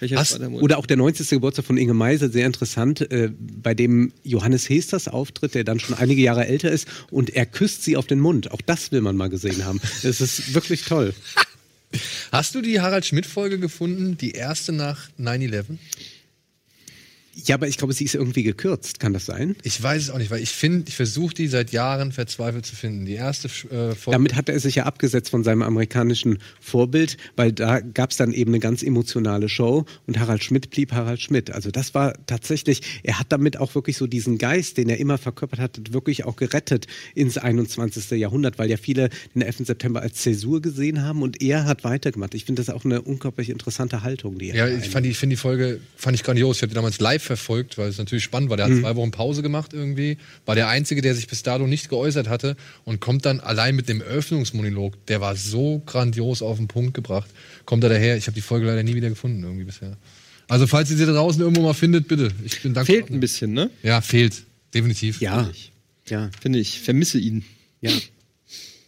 Monat? Oder auch der 90. Geburtstag von Inge Meise, sehr interessant, äh, bei dem Johannes Hesters auftritt, der dann schon einige Jahre älter ist und er küsst sie auf den Mund. Auch das will man mal gesehen haben. Das ist wirklich toll. Hast du die Harald Schmidt-Folge gefunden, die erste nach 9-11? Ja, aber ich glaube, sie ist irgendwie gekürzt. Kann das sein? Ich weiß es auch nicht, weil ich finde, ich versuche die seit Jahren verzweifelt zu finden. Die erste äh, Folge. Damit hat er sich ja abgesetzt von seinem amerikanischen Vorbild, weil da gab es dann eben eine ganz emotionale Show und Harald Schmidt blieb Harald Schmidt. Also das war tatsächlich, er hat damit auch wirklich so diesen Geist, den er immer verkörpert hat, wirklich auch gerettet ins 21. Jahrhundert, weil ja viele den 11. September als Zäsur gesehen haben und er hat weitergemacht. Ich finde das auch eine unglaublich interessante Haltung, die er Ja, ich fand die, finde die Folge fand ich grandios. Ich habe die damals live verfolgt, weil es natürlich spannend war. Der hat zwei Wochen Pause gemacht irgendwie. War der Einzige, der sich bis dato nicht geäußert hatte und kommt dann allein mit dem Eröffnungsmonolog, der war so grandios auf den Punkt gebracht, kommt er daher. Ich habe die Folge leider nie wieder gefunden irgendwie bisher. Also falls ihr sie da draußen irgendwo mal findet, bitte. Ich bin dankbar. Fehlt ein bisschen, ne? Ja, fehlt. Definitiv. Ja, ja, Finde ich. Vermisse ihn. ja.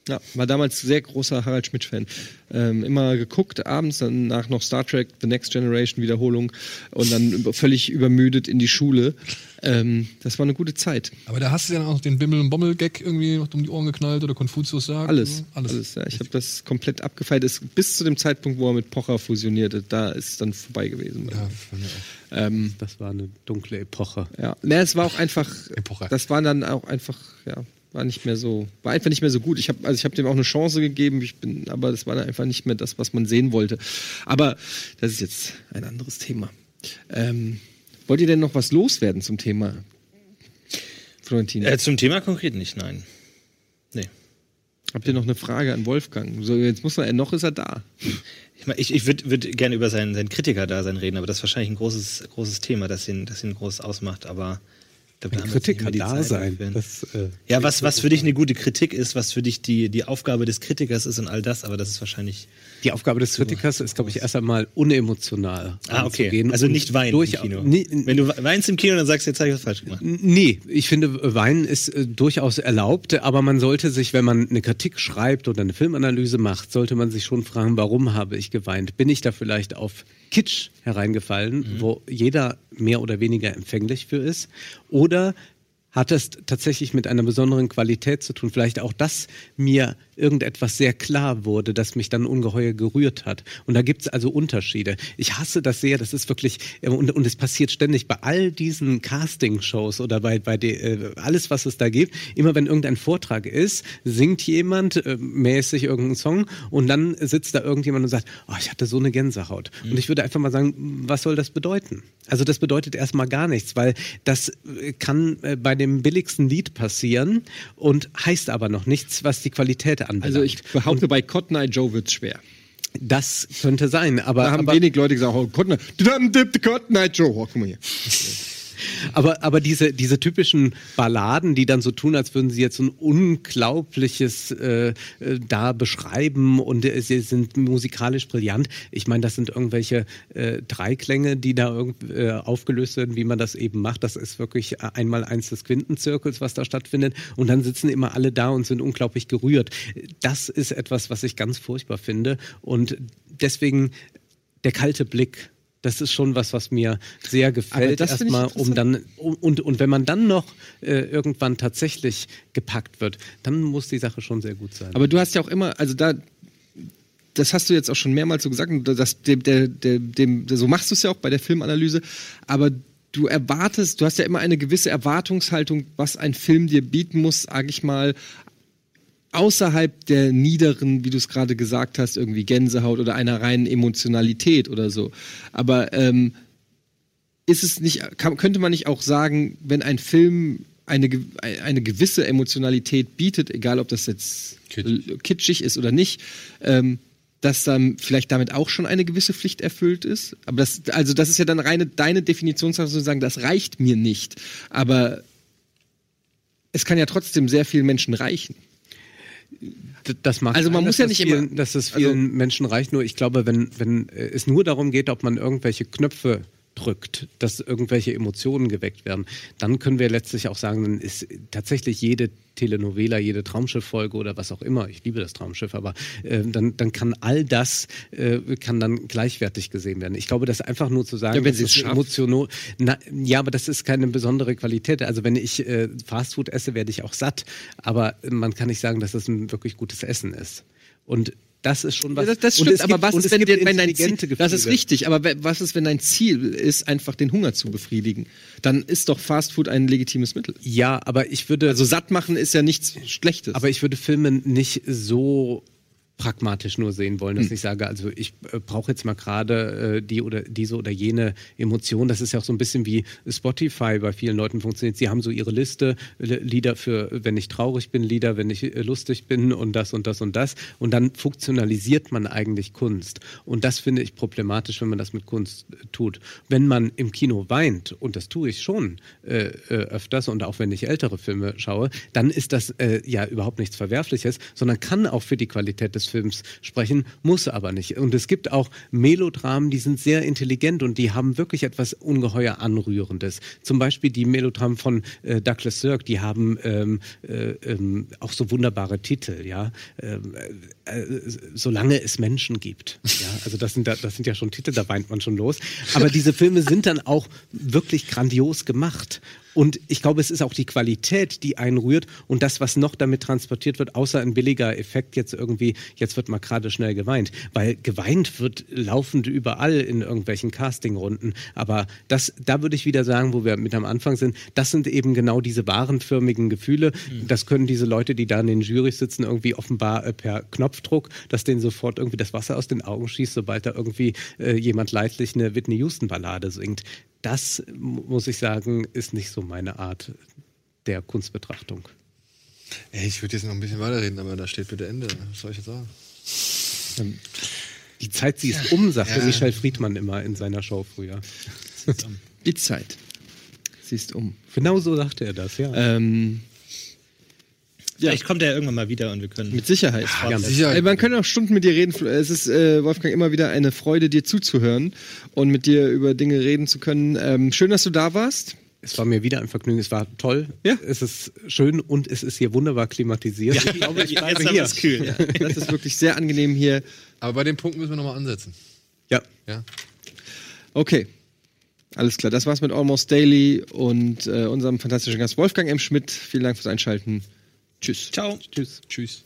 Ja, war damals sehr großer Harald Schmidt-Fan. Ähm, immer geguckt, abends dann nach noch Star Trek, The Next Generation Wiederholung und dann völlig übermüdet in die Schule. Ähm, das war eine gute Zeit. Aber da hast du ja auch noch den Bimmel- und Bommel-Gag irgendwie noch um die Ohren geknallt oder Konfuzius sagt. Alles, Alles. alles. ja. Ich habe das komplett abgefeiert. Es, bis zu dem Zeitpunkt, wo er mit Pocher fusionierte, da ist es dann vorbei gewesen. Ja. Ähm, Das war eine dunkle Epoche. ja. Ne, es war auch einfach, Epoche. das war dann auch einfach, ja, war nicht mehr so, war einfach nicht mehr so gut. Ich habe, also ich habe dem auch eine Chance gegeben, ich bin, aber das war dann einfach nicht mehr das, was man sehen wollte. Aber das ist jetzt ein anderes Thema. Ähm, wollt ihr denn noch was loswerden zum Thema? Florentin, Äh, zum Thema konkret nicht, nein. Nee. habt ihr noch eine Frage an Wolfgang? So, jetzt muss er, noch ist er da. Ich, mein, ich, ich würde würd gerne über sein, sein Kritiker-Dasein reden, aber das ist wahrscheinlich ein großes, großes Thema, das ihn, das ihn groß ausmacht. Aber mehr die Kritiker da sein. Das, äh, Ja, was, was für dich eine gute Kritik ist, was für dich die, die Aufgabe des Kritikers ist und all das, aber das ist wahrscheinlich. Die Aufgabe des Kritikers ist, glaube ich, erst einmal unemotional. Ah, okay. Also nicht weinen durch, im Kino. Nee, Wenn du weinst im Kino, dann sagst du, jetzt habe ich was falsch gemacht. Nee, ich finde, Weinen ist äh, durchaus erlaubt, aber man sollte sich, wenn man eine Kritik schreibt oder eine Filmanalyse macht, sollte man sich schon fragen, warum habe ich geweint? Bin ich da vielleicht auf Kitsch hereingefallen, wo jeder mehr oder weniger empfänglich für ist? Oder hat es tatsächlich mit einer besonderen Qualität zu tun. Vielleicht auch, dass mir irgendetwas sehr klar wurde, das mich dann ungeheuer gerührt hat. Und da gibt es also Unterschiede. Ich hasse das sehr, das ist wirklich, äh, und, und es passiert ständig bei all diesen Casting-Shows oder bei, bei de, äh, alles, was es da gibt. Immer wenn irgendein Vortrag ist, singt jemand äh, mäßig irgendeinen Song und dann sitzt da irgendjemand und sagt, oh, ich hatte so eine Gänsehaut. Mhm. Und ich würde einfach mal sagen, was soll das bedeuten? Also das bedeutet erstmal gar nichts, weil das äh, kann äh, bei dem billigsten Lied passieren und heißt aber noch nichts, was die Qualität anbelangt. Also ich behaupte, bei Cotton Eye Joe wird's schwer. Das könnte sein, aber. Da haben aber, wenig Leute gesagt, oh, Cotton Eye, Cotton Eye Joe, oh, guck mal hier. Aber, aber diese, diese typischen Balladen, die dann so tun, als würden sie jetzt ein unglaubliches äh, äh, da beschreiben und äh, sie sind musikalisch brillant. Ich meine, das sind irgendwelche äh, Dreiklänge, die da irgend, äh, aufgelöst werden, wie man das eben macht. Das ist wirklich einmal eins des Quintenzirkels, was da stattfindet. Und dann sitzen immer alle da und sind unglaublich gerührt. Das ist etwas, was ich ganz furchtbar finde. Und deswegen der kalte Blick das ist schon was, was mir sehr gefällt. Erstmal, um dann und und wenn man dann noch äh, irgendwann tatsächlich gepackt wird, dann muss die Sache schon sehr gut sein. Aber du hast ja auch immer, also da das hast du jetzt auch schon mehrmals so gesagt, das, der, der, dem, so machst du es ja auch bei der Filmanalyse, aber du erwartest, du hast ja immer eine gewisse Erwartungshaltung, was ein Film dir bieten muss, sag ich mal, außerhalb der niederen, wie du es gerade gesagt hast, irgendwie Gänsehaut oder einer reinen Emotionalität oder so. Aber ähm, ist es nicht, kann, könnte man nicht auch sagen, wenn ein Film eine, eine gewisse Emotionalität bietet, egal ob das jetzt kitschig, kitschig ist oder nicht, ähm, dass dann vielleicht damit auch schon eine gewisse Pflicht erfüllt ist. Aber das, also das ist ja dann reine deine Definitionssache zu sagen, das reicht mir nicht. Aber es kann ja trotzdem sehr vielen Menschen reichen. Das mag also man sein, muss ja nicht vielen, immer, dass es vielen also, Menschen reicht. Nur ich glaube, wenn wenn es nur darum geht, ob man irgendwelche Knöpfe drückt, dass irgendwelche Emotionen geweckt werden, dann können wir letztlich auch sagen, dann ist tatsächlich jede Telenovela, jede Traumschiff-Folge oder was auch immer, ich liebe das Traumschiff, aber äh, dann, dann kann all das äh, kann dann gleichwertig gesehen werden. Ich glaube, das einfach nur zu sagen, ja, wenn sie es emotional, na, ja, aber das ist keine besondere Qualität. Also wenn ich äh, Fastfood esse, werde ich auch satt, aber man kann nicht sagen, dass das ein wirklich gutes Essen ist. Und das ist schon was. Ja, das, das stimmt, aber was ist, wenn, wenn dein Ziel, das ist richtig, aber was ist, wenn dein Ziel ist, einfach den Hunger zu befriedigen? Dann ist doch Fastfood ein legitimes Mittel. Ja, aber ich würde. Also satt machen ist ja nichts Schlechtes. Aber ich würde Filme nicht so pragmatisch nur sehen wollen, dass hm. ich sage, also ich äh, brauche jetzt mal gerade äh, die oder diese oder jene Emotion. Das ist ja auch so ein bisschen wie Spotify bei vielen Leuten funktioniert. Sie haben so ihre Liste, Lieder für, wenn ich traurig bin, Lieder, wenn ich äh, lustig bin und das und das und das. Und dann funktionalisiert man eigentlich Kunst. Und das finde ich problematisch, wenn man das mit Kunst äh, tut. Wenn man im Kino weint, und das tue ich schon äh, äh, öfters und auch wenn ich ältere Filme schaue, dann ist das ja überhaupt nichts Verwerfliches, sondern kann auch für die Qualität des Films sprechen, muss aber nicht. Und es gibt auch Melodramen, die sind sehr intelligent und die haben wirklich etwas ungeheuer Anrührendes. Zum Beispiel die Melodramen von äh, Douglas Sirk, die haben ähm, äh, ähm, auch so wunderbare Titel, ja. Ähm, äh, solange es Menschen gibt. Ja, also das sind, das sind ja schon Titel, da weint man schon los. Aber diese Filme sind dann auch wirklich grandios gemacht. Und ich glaube, es ist auch die Qualität, die einrührt und das, was noch damit transportiert wird, außer ein billiger Effekt jetzt irgendwie, jetzt wird mal gerade schnell geweint. Weil geweint wird laufend überall in irgendwelchen Castingrunden. Aber das, da würde ich wieder sagen, wo wir mit am Anfang sind, das sind eben genau diese warenförmigen Gefühle. Mhm. Das können diese Leute, die da in den Jurys sitzen, irgendwie offenbar äh, per Knopfdruck, dass denen sofort irgendwie das Wasser aus den Augen schießt, sobald da irgendwie äh, jemand leidlich eine Whitney Houston Ballade singt das, muss ich sagen, ist nicht so meine Art der Kunstbetrachtung. Ey, ich würde jetzt noch ein bisschen weiterreden, aber da steht bitte Ende. Was soll ich jetzt sagen? Ähm, die Zeit, sie ist um, sagte ja. Michel Friedmann immer in seiner Show früher. Die Zeit. Sie ist um. Genau so sagte er das, ja. Ähm, Vielleicht kommt er irgendwann mal wieder und wir können. Mit Sicherheit. Ja, Sicherheit. Ey, man kann auch Stunden mit dir reden. Es ist, äh, Wolfgang, immer wieder eine Freude, dir zuzuhören und mit dir über Dinge reden zu können. Ähm, schön, dass du da warst. Es war mir wieder ein Vergnügen. Es war toll. Ja. Es ist schön und es ist hier wunderbar klimatisiert. Ja, ich glaube, ich bleibe hier. Ist kühl. Ja, das ist wirklich sehr angenehm hier. Aber bei dem Punkt müssen wir nochmal ansetzen. Ja. Ja. Okay. Alles klar, das war's mit Almost Daily und äh, unserem fantastischen Gast Wolfgang M. Schmidt. Vielen Dank fürs Einschalten. Tschüss. Ciao. Tschüss. Tschüss.